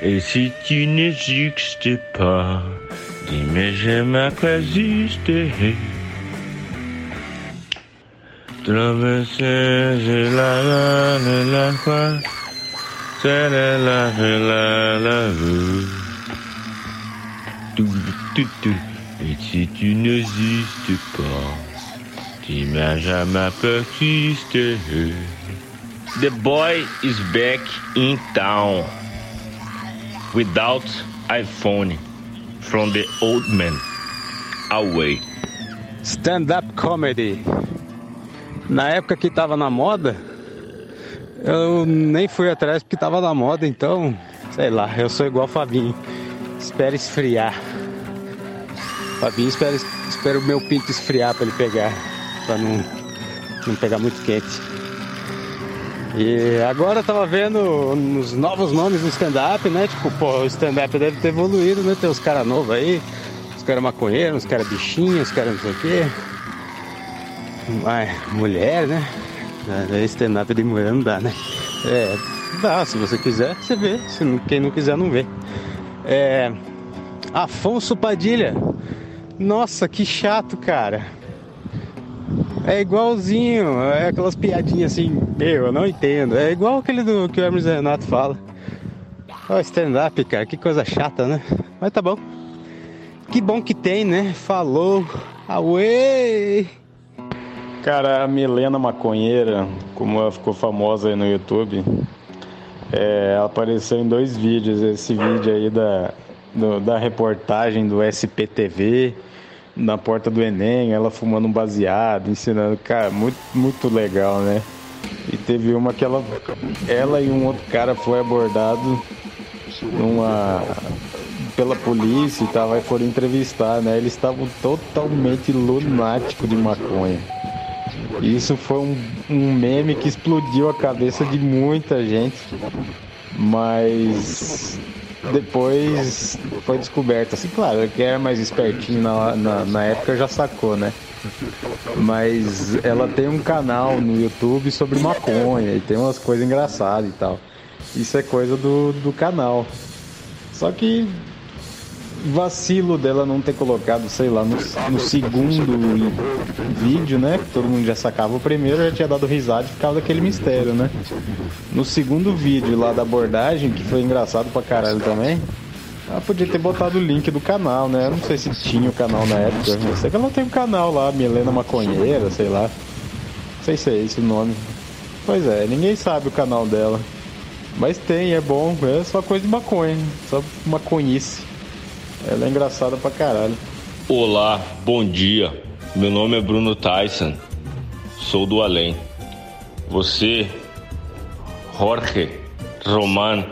Et si tu n'existes pas, dis-moi j'aime à quoi. Traverser j'ai la la la la quoi, c'est la la la la la. Et si tu n'existes pas, dis-moi à quoi exister. The boy is back in town without iPhone from the old man away. Stand-up comedy. Na época que tava na moda, eu nem fui atrás porque tava na moda, então, sei lá, eu sou igual Fabinho. Espera esfriar. Fabinho espera, espera o meu pinto esfriar pra ele pegar, pra não, não pegar muito quente. E agora eu tava vendo os novos nomes do stand-up, né? Tipo, pô, o stand-up deve ter evoluído, né? Tem uns caras novos aí, os caras maconheiros, os caras bichinhos, os caras não sei o quê. Mulher, né? É, Stand-up de mulher não dá, né? É, dá, se você quiser, você vê. Se não, quem não quiser, não vê. É, Afonso Padilha. Nossa, que chato, cara. É igualzinho, é aquelas piadinhas assim, meu, eu não entendo. É igual aquele do que o Hermes Renato fala. Ó, stand-up, cara, que coisa chata, né? Mas tá bom. Que bom que tem, né? Falou. Away! Cara, a Milena Maconheira, como ela ficou famosa aí no YouTube, é, ela apareceu em dois vídeos. Esse vídeo aí da, do- da reportagem do SPTV, na porta do Enem, ela fumando um baseado, ensinando. Cara, muito, muito legal, né? E teve uma que ela, ela e um outro cara foi abordado numa pela polícia e tal, foram entrevistar, né? Eles estavam totalmente lunáticos de maconha. Isso foi um, um meme que explodiu a cabeça de muita gente, mas depois foi descoberto. Assim, claro, quem era mais espertinho na, na, na época já sacou, né? Mas ela tem um canal no YouTube sobre maconha e tem umas coisas engraçadas e tal. Isso é coisa do, do canal. Só que vacilo dela não ter colocado, sei lá, no, no segundo vídeo, né? Que todo mundo já sacava o primeiro, já tinha dado risada e ficava daquele mistério, né? No segundo vídeo lá da abordagem, que foi engraçado pra caralho também, ela podia ter botado o link do canal, né? Eu não sei se tinha o canal na época. Eu sei que ela tem um canal lá, Milena Maconheira, sei lá. Não sei se é esse o nome. Pois é, ninguém sabe o canal dela. Mas tem, é bom, é só coisa de maconha, só maconhice. Ela é engraçada pra caralho. Olá, bom dia. Meu nome é Bruno Tyson. Sou do além. Você, Jorge Roman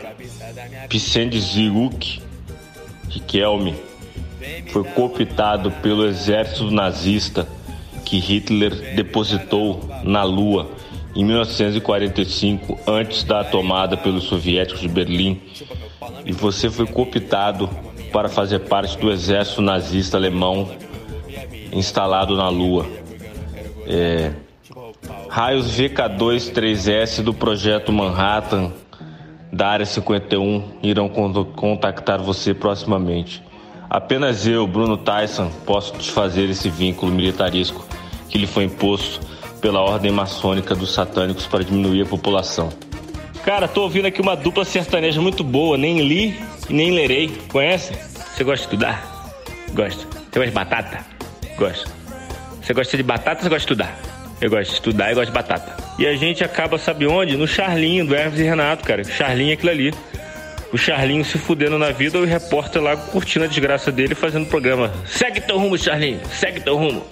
Picendziruk Riquelme, foi cooptado pelo exército nazista que Hitler depositou na Lua em 1945, antes da tomada pelos soviéticos de Berlim. E você foi cooptado para fazer parte do exército nazista alemão instalado na Lua. É, raios VK23S do projeto Manhattan da Área 51 irão con- contactar você proximamente. Apenas eu, Bruno Tyson, posso desfazer esse vínculo militaresco que lhe foi imposto pela ordem maçônica dos satânicos para diminuir a população. Cara, tô ouvindo aqui uma dupla sertaneja muito boa, nem li nem lerei. Conhece? Você gosta de estudar? Gosto. Você gosta de batata? Gosto. Você gosta de batata você gosta de estudar? Eu gosto de estudar e gosto de batata. E a gente acaba, sabe onde? No Charlinho, do Hermes e Renato, cara. Charlinho é aquilo ali. O Charlinho se fudendo na vida o repórter lá curtindo a desgraça dele fazendo programa. Segue teu rumo, Charlinho. Segue teu rumo.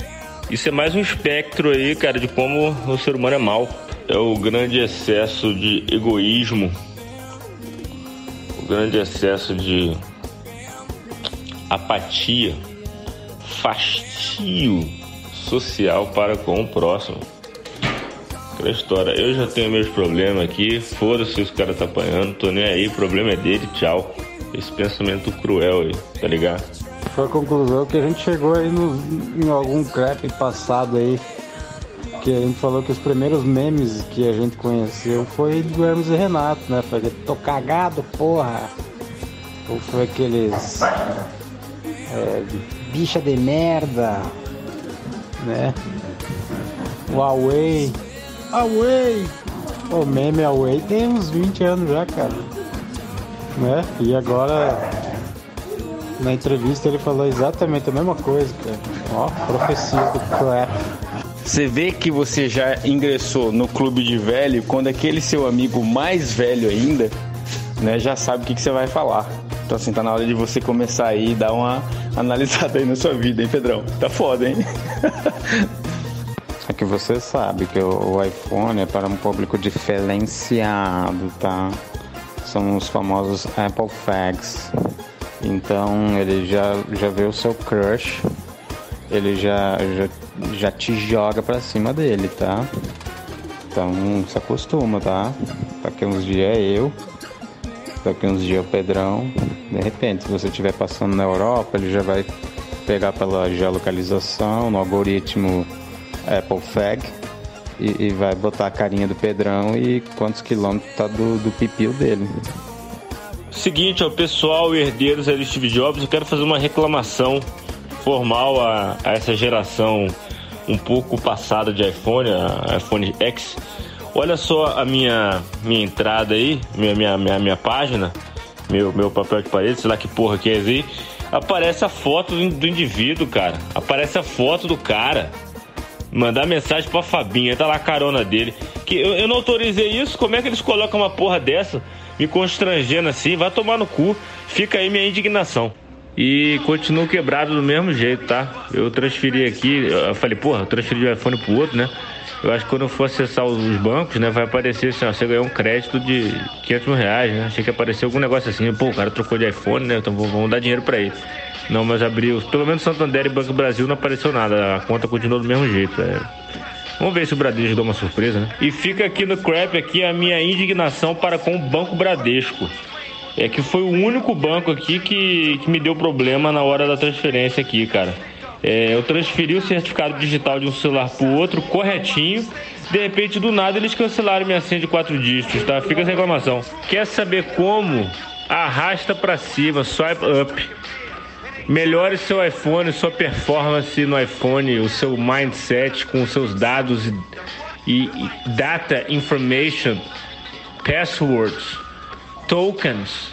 Isso é mais um espectro aí, cara, de como o ser humano é mau. É o grande excesso de egoísmo, grande excesso de apatia, fastio social para com o próximo. Aquela história, eu já tenho meus problemas aqui, foda-se se os caras tá apanhando, tô nem aí, o problema é dele, tchau. Esse pensamento cruel aí, tá ligado? Foi a conclusão que a gente chegou aí no, em algum crap passado aí. Que a gente falou que os primeiros memes que a gente conheceu foi do Hermes e Renato, né? Foi aquele, tô cagado, porra. Ou foi aqueles. é, bicha de merda, né? Away. Away! O meme Away tem uns 20 anos já, cara. Né? E agora na entrevista ele falou exatamente a mesma coisa, cara. Ó, profecia do crap. Você vê que você já ingressou no clube de velho quando aquele seu amigo mais velho ainda, né, já sabe o que, que você vai falar. Então assim, tá na hora de você começar aí e dar uma analisada aí na sua vida, hein, Pedrão? Tá foda, hein? Só que você sabe que o, o iPhone é para um público diferenciado, tá? São os famosos Apple Fags. Então ele já, já vê o seu crush, ele já, já, já te joga pra cima dele, tá? Então se acostuma, tá? Daqui uns dias é eu, daqui uns dias é o Pedrão. De repente, se você estiver passando na Europa, ele já vai pegar pela geolocalização, no algoritmo Apple Fag e, e vai botar a carinha do Pedrão e quantos quilômetros tá do, do pipil dele. Seguinte, ó, pessoal, herdeiros aí do Steve Jobs, eu quero fazer uma reclamação formal a, a essa geração um pouco passada de iPhone, a iPhone X. Olha só a minha, minha entrada aí, minha, minha, minha, minha página. meu, meu papel de parede, sei lá que porra que é aí, aparece a foto do, indivíduo, cara. Aparece a foto do cara. Mandar mensagem pra Fabinha, tá lá a carona dele. Que eu, eu não autorizei isso, como é que eles colocam uma porra dessa? Me constrangendo assim, vai tomar no cu. Fica aí minha indignação. E continuo quebrado do mesmo jeito, tá? Eu transferi aqui, eu falei, porra, transferi de um iPhone pro outro, né? Eu acho que quando eu for acessar os bancos, né, vai aparecer assim, ó, você ganhou um crédito de 500 mil reais, né? Achei que apareceu algum negócio assim, pô, o cara trocou de iPhone, né? Então vamos dar dinheiro pra ele. Não, mas abriu, pelo menos Santander e Banco Brasil não apareceu nada, a conta continuou do mesmo jeito. É. Vamos ver se o Bradesco dá uma surpresa, né? E fica aqui no Crap aqui a minha indignação para com o Banco Bradesco. É que foi o único banco aqui que, que me deu problema na hora da transferência aqui, cara. É, eu transferi o certificado digital de um celular para o outro corretinho. De repente, do nada, eles cancelaram minha senha de quatro dígitos, tá? Fica essa reclamação. Quer saber como? Arrasta para cima, swipe up. Melhore seu iPhone, sua performance no iPhone, o seu mindset com seus dados e, e data information, passwords, tokens,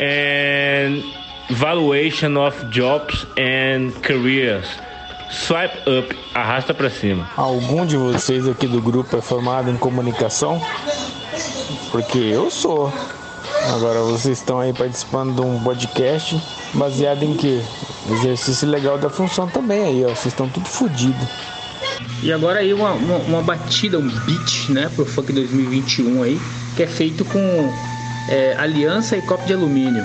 and Valuation of Jobs and Careers. Swipe up, arrasta para cima. Algum de vocês aqui do grupo é formado em comunicação? Porque eu sou. Agora vocês estão aí participando de um podcast baseado em que? Exercício legal da função também aí, ó. Vocês estão tudo fodido. E agora aí uma, uma, uma, batida, um beat, né, pro funk 2021 aí, que é feito com é, aliança e copo de alumínio.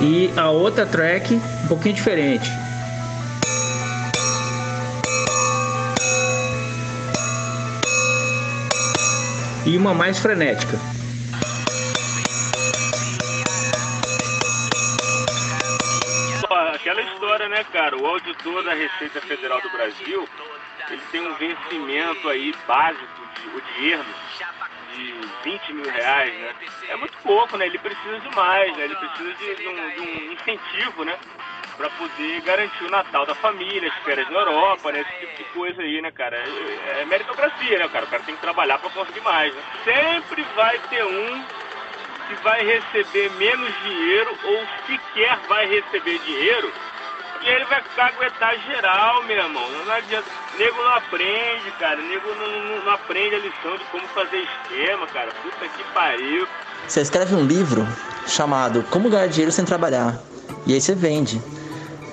E a outra track um pouquinho diferente. E uma mais frenética. Aquela história, né, cara? O auditor da Receita Federal do Brasil, ele tem um vencimento aí básico de, de erro de 20 mil reais, né? É muito pouco, né? Ele precisa de mais, né? Ele precisa de, de, um, de um, incentivo, né? Para poder garantir o Natal da família, as férias na Europa, né? Esse tipo de coisa aí, né, cara? É, é meritocracia, né, cara? O cara tem que trabalhar para conseguir mais, né? Sempre vai ter um vai receber menos dinheiro ou sequer vai receber dinheiro e ele vai ficar aguentar geral, meu irmão. Não adianta. Nego não aprende, cara. Nego não, não, não, aprende a lição de como fazer esquema, cara. Puta que pariu. Você escreve um livro chamado Como Ganhar Dinheiro Sem Trabalhar. E aí você vende.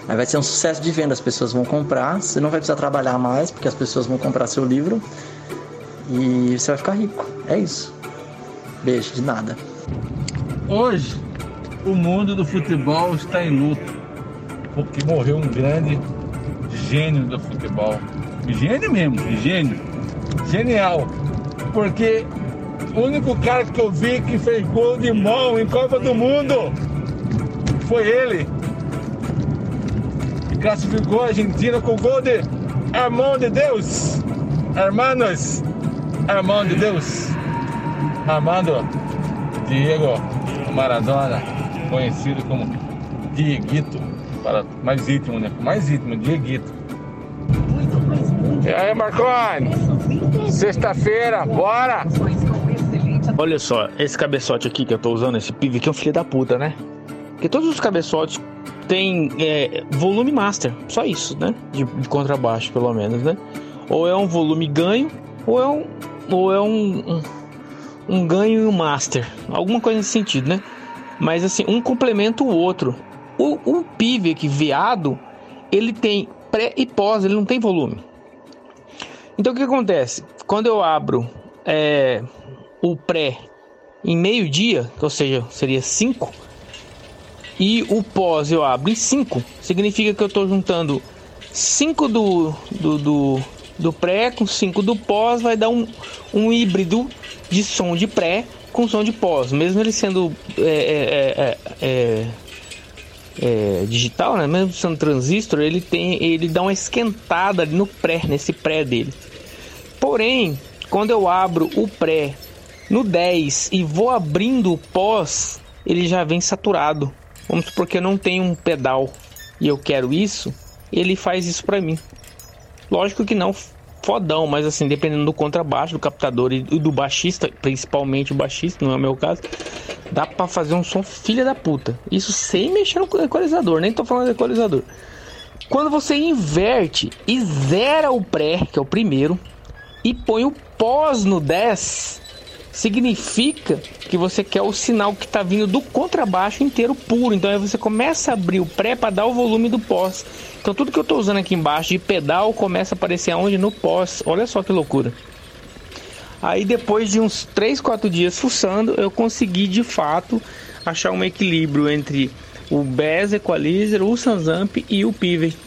Aí vai ser um sucesso de venda. As pessoas vão comprar. Você não vai precisar trabalhar mais, porque as pessoas vão comprar seu livro. E você vai ficar rico. É isso. Beijo, de nada. Hoje, o mundo do futebol está em luto porque morreu um grande gênio do futebol. Gênio mesmo, gênio. Genial. Porque o único cara que eu vi que fez gol de mão em Copa do Mundo foi ele. E classificou a Argentina com gol de Armão de Deus. Hermanos, Armão de Deus. Armando Diego Maradona, conhecido como Dieguito para mais íntimo, né? Mais íntimo, Dieguito. E aí, Marconi? Sexta-feira, bora! Olha só, esse cabeçote aqui que eu tô usando, esse pive aqui é um filho da puta, né? Porque todos os cabeçotes têm é, volume master, só isso, né? De, de, contrabaixo, pelo menos, né? Ou é um volume ganho, ou é um, ou é um, um, um ganho e um master, alguma coisa nesse sentido, né? Mas assim, um complementa o outro. O, o PIV aqui, veado, ele tem pré e pós, ele não tem volume. Então o que acontece? Quando eu abro é, o pré em meio dia, ou seja, seria 5, e o pós eu abro em 5, significa que eu estou juntando 5 do, do, do, do, pré com 5 do pós, vai dar um, um híbrido de som de pré com som de pós, mesmo ele sendo é, é, é, é é, digital, né? Mesmo sendo transistor, ele tem, ele dá uma esquentada ali no pré, nesse pré dele. Porém, quando eu abro o pré no 10 e vou abrindo o pós, ele já vem saturado. Vamos supor que eu não tenho um pedal e eu quero isso, ele faz isso para mim. Lógico que não fodão, mas assim, dependendo do contrabaixo, do captador e do baixista, principalmente o baixista, não é o meu caso, dá pra fazer um som filha da puta. Isso sem mexer no equalizador, nem tô falando de equalizador. Quando você inverte e zera o pré, que é o primeiro, e põe o pós no 10, significa que você quer o sinal que está vindo do contrabaixo inteiro puro. Então aí você começa a abrir o pré para dar o volume do pós. Então tudo que eu estou usando aqui embaixo de pedal começa a aparecer aonde? No pós. Olha só que loucura. Aí depois de uns 3, 4 dias fuçando, eu consegui de fato achar um equilíbrio entre o Bass Equalizer, o Sansamp e o Pivot.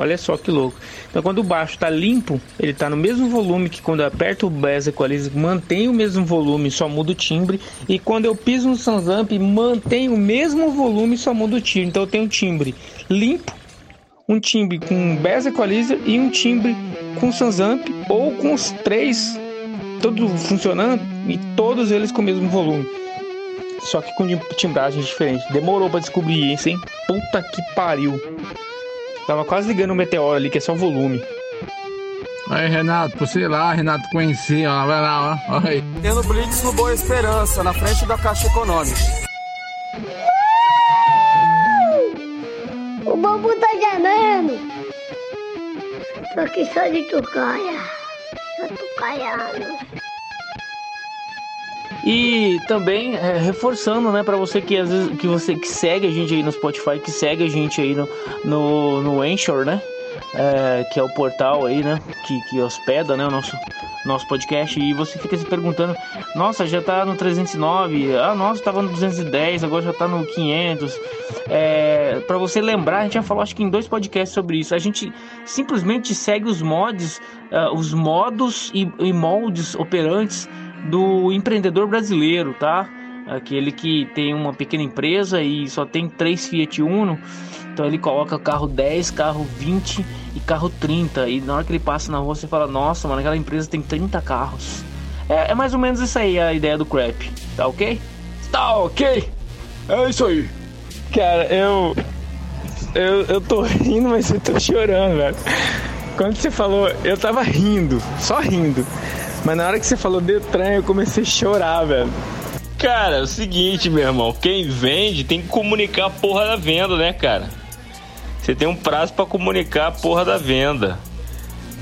Olha só que louco. Então quando o baixo está limpo, ele está no mesmo volume que quando eu aperto o Bass Equalizer, mantém o mesmo volume, só muda o timbre. E quando eu piso no Sansamp, mantém o mesmo volume, só muda o timbre. Então eu tenho um timbre limpo, um timbre com Bass Equalizer e um timbre com Sansamp ou com os três todos funcionando e todos eles com o mesmo volume. Só que com timbragem diferente. Demorou para descobrir isso, hein? Puta que pariu. Tava quase ligando o meteoro ali, que é só volume. Aí, Renato, por sei lá, Renato conhecia, ó, vai lá, ó. Aí. Tendo Blitz no Boa Esperança, na frente da Caixa Econômica. O bobo tá gemendo. Tô aqui só de tucaia. Só tucaiano. E também é, reforçando, né, para você que às vezes que você que segue a gente aí no Spotify, que segue a gente aí no no, no Anchor, né? É, que é o portal aí, né, que, que hospeda, né, o nosso nosso podcast e você fica se perguntando, nossa, já tá no 309, ah, nossa, tava no 210, agora já tá no 500. É, para você lembrar, a gente já falou acho que em dois podcasts sobre isso. A gente simplesmente segue os mods, uh, os modos e, e moldes operantes do empreendedor brasileiro, tá? Aquele que tem uma pequena empresa e só tem três Fiat Uno, então ele coloca carro 10, carro 20 e carro 30. E na hora que ele passa na rua, você fala: Nossa, mano, aquela empresa tem 30 carros. É, é mais ou menos isso aí a ideia do crap, tá ok? Tá ok? É isso aí. Cara, eu. Eu, eu tô rindo, mas eu tô chorando, velho. Quando você falou, eu tava rindo, só rindo. Mas na hora que você falou Detran, eu comecei a chorar, velho. Cara, é o seguinte, meu irmão. Quem vende tem que comunicar a porra da venda, né, cara? Você tem um prazo para comunicar a porra da venda.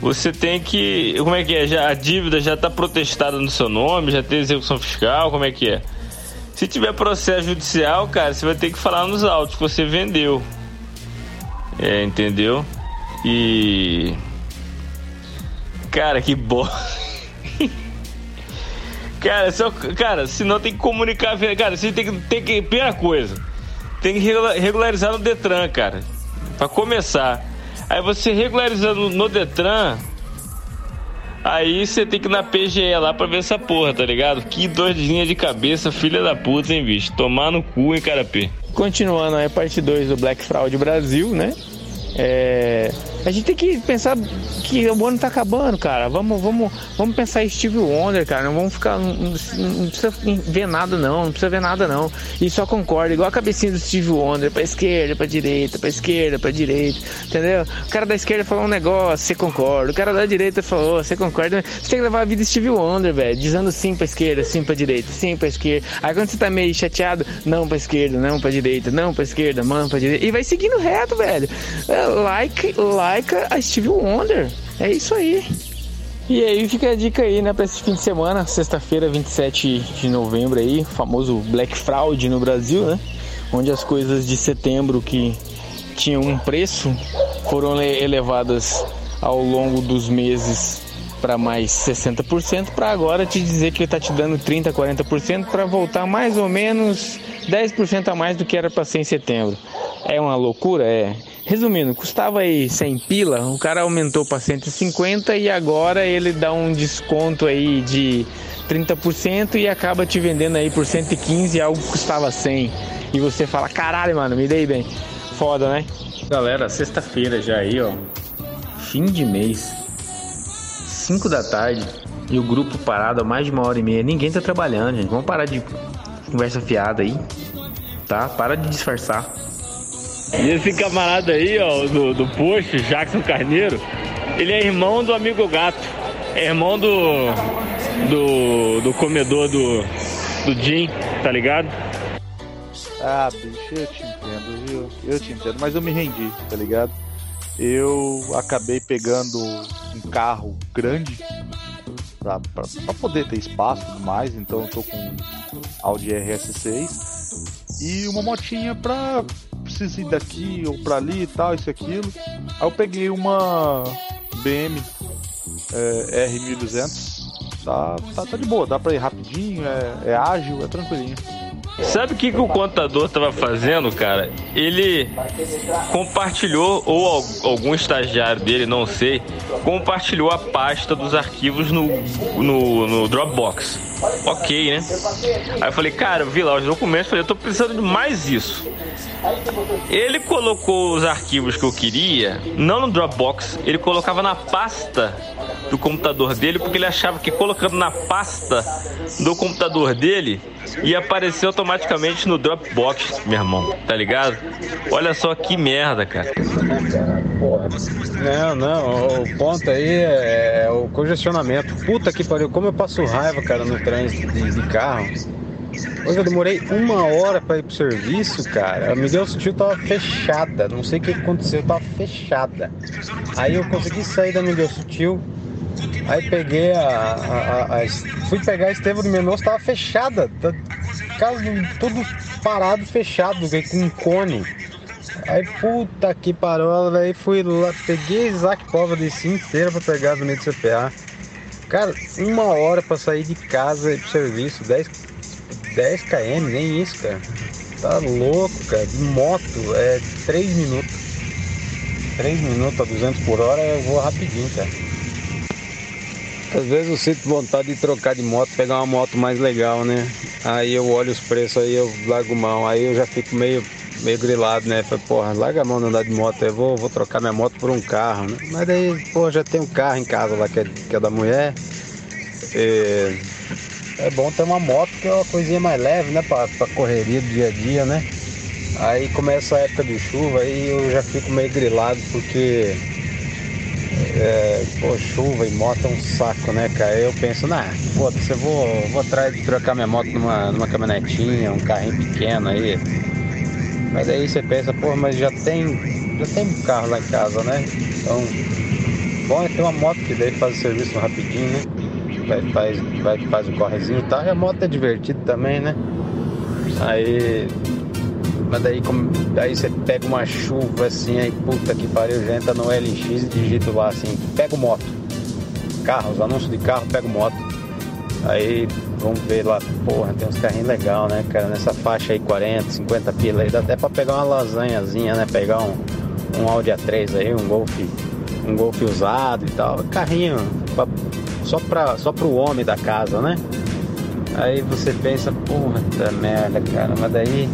Você tem que. Como é que é? Já, a dívida já tá protestada no seu nome, já tem execução fiscal, como é que é? Se tiver processo judicial, cara, você vai ter que falar nos autos que você vendeu. É, entendeu? E. Cara, que bosta. Cara, só, cara, senão tem que comunicar. Cara, você tem que. Tem que primeira coisa, tem que regularizar no Detran, cara. Pra começar. Aí você regularizando no Detran. Aí você tem que ir na PGE lá pra ver essa porra, tá ligado? Que dorzinha de cabeça, filha da puta, hein, bicho? Tomar no cu, hein, carapê. Continuando aí, parte 2 do Black Fraud Brasil, né? É, a gente tem que pensar que o ano tá acabando, cara. Vamos, vamos, vamos pensar em Steve Wonder, cara. Não vamos ficar. Não, não, precisa ver nada, não. Não precisa ver nada, não. E só concorda, igual a cabecinha do Steve Wonder, pra esquerda, pra direita, pra esquerda, pra direita. Entendeu? O cara da esquerda falou um negócio, você concorda. O cara da direita falou, você concorda. Você tem que levar a vida Steve Wonder, velho. Dizendo sim pra esquerda, sim pra direita, sim pra esquerda. Aí quando você tá meio chateado, não pra esquerda, não pra direita, não pra esquerda, não pra direita. E vai seguindo reto, velho. É, like, like a Steve Wonder. É isso aí. E aí fica a dica aí, né, para esse fim de semana, sexta-feira, 27 de novembro aí, famoso Black Fraud no Brasil, né? Onde as coisas de setembro que tinham um preço foram elevadas ao longo dos meses para mais 60% para agora te dizer que ele tá te dando 30, 40% para voltar mais ou menos 10% a mais do que era para ser em setembro. É uma loucura, é. Resumindo, custava aí 100 pila, o cara aumentou para 150 e agora ele dá um desconto aí de 30% e acaba te vendendo aí por 115 algo que custava 100. E você fala, caralho, mano, me dei bem. Foda, né? Galera, sexta-feira já aí, ó. Fim de mês. 5 da tarde. E o grupo parado há mais de uma hora e meia. Ninguém tá trabalhando, gente. Vamos parar de conversa fiada aí. Tá? Para de disfarçar. E esse camarada aí, ó, do, do posto, Jackson Carneiro, Ele é irmão do amigo gato. É irmão do. do. do comedor do. do Jim, tá ligado? Ah, bicho, eu te entendo, viu? Eu te entendo, mas eu me rendi, tá ligado? Eu acabei pegando um carro grande pra, pra, pra poder ter espaço e tudo mais, então eu tô com Audi RS6 e uma motinha pra precisar ir daqui ou pra ali e tal, isso e aquilo. Aí eu peguei uma BM é, R1200, tá, tá, tá de boa, dá pra ir rapidinho, é, é ágil, é tranquilinho. Sabe o que, que o contador estava fazendo, cara? Ele compartilhou, ou algum estagiário dele, não sei, compartilhou a pasta dos arquivos no, no, no Dropbox. Ok, né? Aí eu falei, cara, eu vi lá os documentos, falei, eu tô precisando de mais isso. Ele colocou os arquivos que eu queria, não no Dropbox, ele colocava na pasta do computador dele, porque ele achava que colocando na pasta do computador dele ia aparecer automaticamente no Dropbox, meu irmão, tá ligado? Olha só que merda, cara. Não, não, o ponto aí é o congestionamento. Puta que pariu, como eu passo raiva, cara, no trânsito de, de carro. Hoje eu demorei uma hora para ir pro serviço, cara. A Miguel Sutil tava fechada. Não sei o que aconteceu, tava fechada. Aí eu consegui sair da Miguel Sutil. Aí peguei a. a, a fui pegar a Estevam de Menoso, tava fechada. Tá, casa tudo parado, fechado, com um cone. Aí puta que parou, velho. Fui lá, peguei Isaac Pova desci inteira pra pegar a Avenida CPA. Cara, uma hora pra sair de casa e pro serviço, 10, 10 km, nem isso, cara. Tá louco, cara. De moto é 3 minutos. 3 minutos a 200 por hora eu vou rapidinho, cara. Às vezes eu sinto vontade de trocar de moto, pegar uma moto mais legal, né? Aí eu olho os preços, aí eu largo mão, aí eu já fico meio, meio grilado, né? Falei, porra, larga a mão de andar de moto, eu vou, vou trocar minha moto por um carro, né? Mas daí, porra, já tem um carro em casa lá que é, que é da mulher. E é bom ter uma moto que é uma coisinha mais leve, né? Pra, pra correria do dia a dia, né? Aí começa a época de chuva, aí eu já fico meio grilado porque é, pô, chuva e moto é um saco, né, cara? Eu penso, nah, foda-se, vou, vou atrás de trocar minha moto numa, numa caminhonetinha, um carrinho pequeno aí. Mas aí você pensa, pô, mas já tem, já tem um carro lá em casa, né? Então, bom é ter uma moto que daí faz o serviço rapidinho, né? Vai, faz, vai, faz o correzinho e tal. E a moto é divertido também, né? Aí mas daí, como, daí você pega uma chuva assim, aí puta que pariu, já entra no LX e digita lá assim, pega moto. Carros, anúncio de carro, pega moto. Aí vamos ver lá, porra, tem uns carrinhos legal, né, cara? Nessa faixa aí, 40, 50 pila aí, dá até pra pegar uma lasanhazinha, né? Pegar um, um Audi A3 aí, um Golf, um Golf usado e tal. Carrinho pra, só, pra, só pro homem da casa, né? Aí você pensa, porra, da merda, cara, mas daí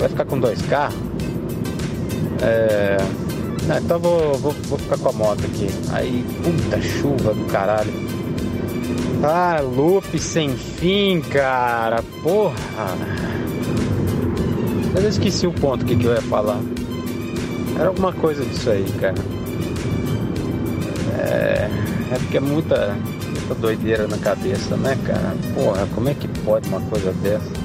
vai ficar com dois carros? É... Não, então vou, vou, vou ficar com a moto aqui. Aí, puta chuva do caralho. Ah, loop sem fim, cara. Porra. Mas eu esqueci o ponto que, que eu ia falar. Era alguma coisa disso aí, cara. É, é porque é muita, muita doideira na cabeça, né, cara? Porra, como é que pode uma coisa dessa?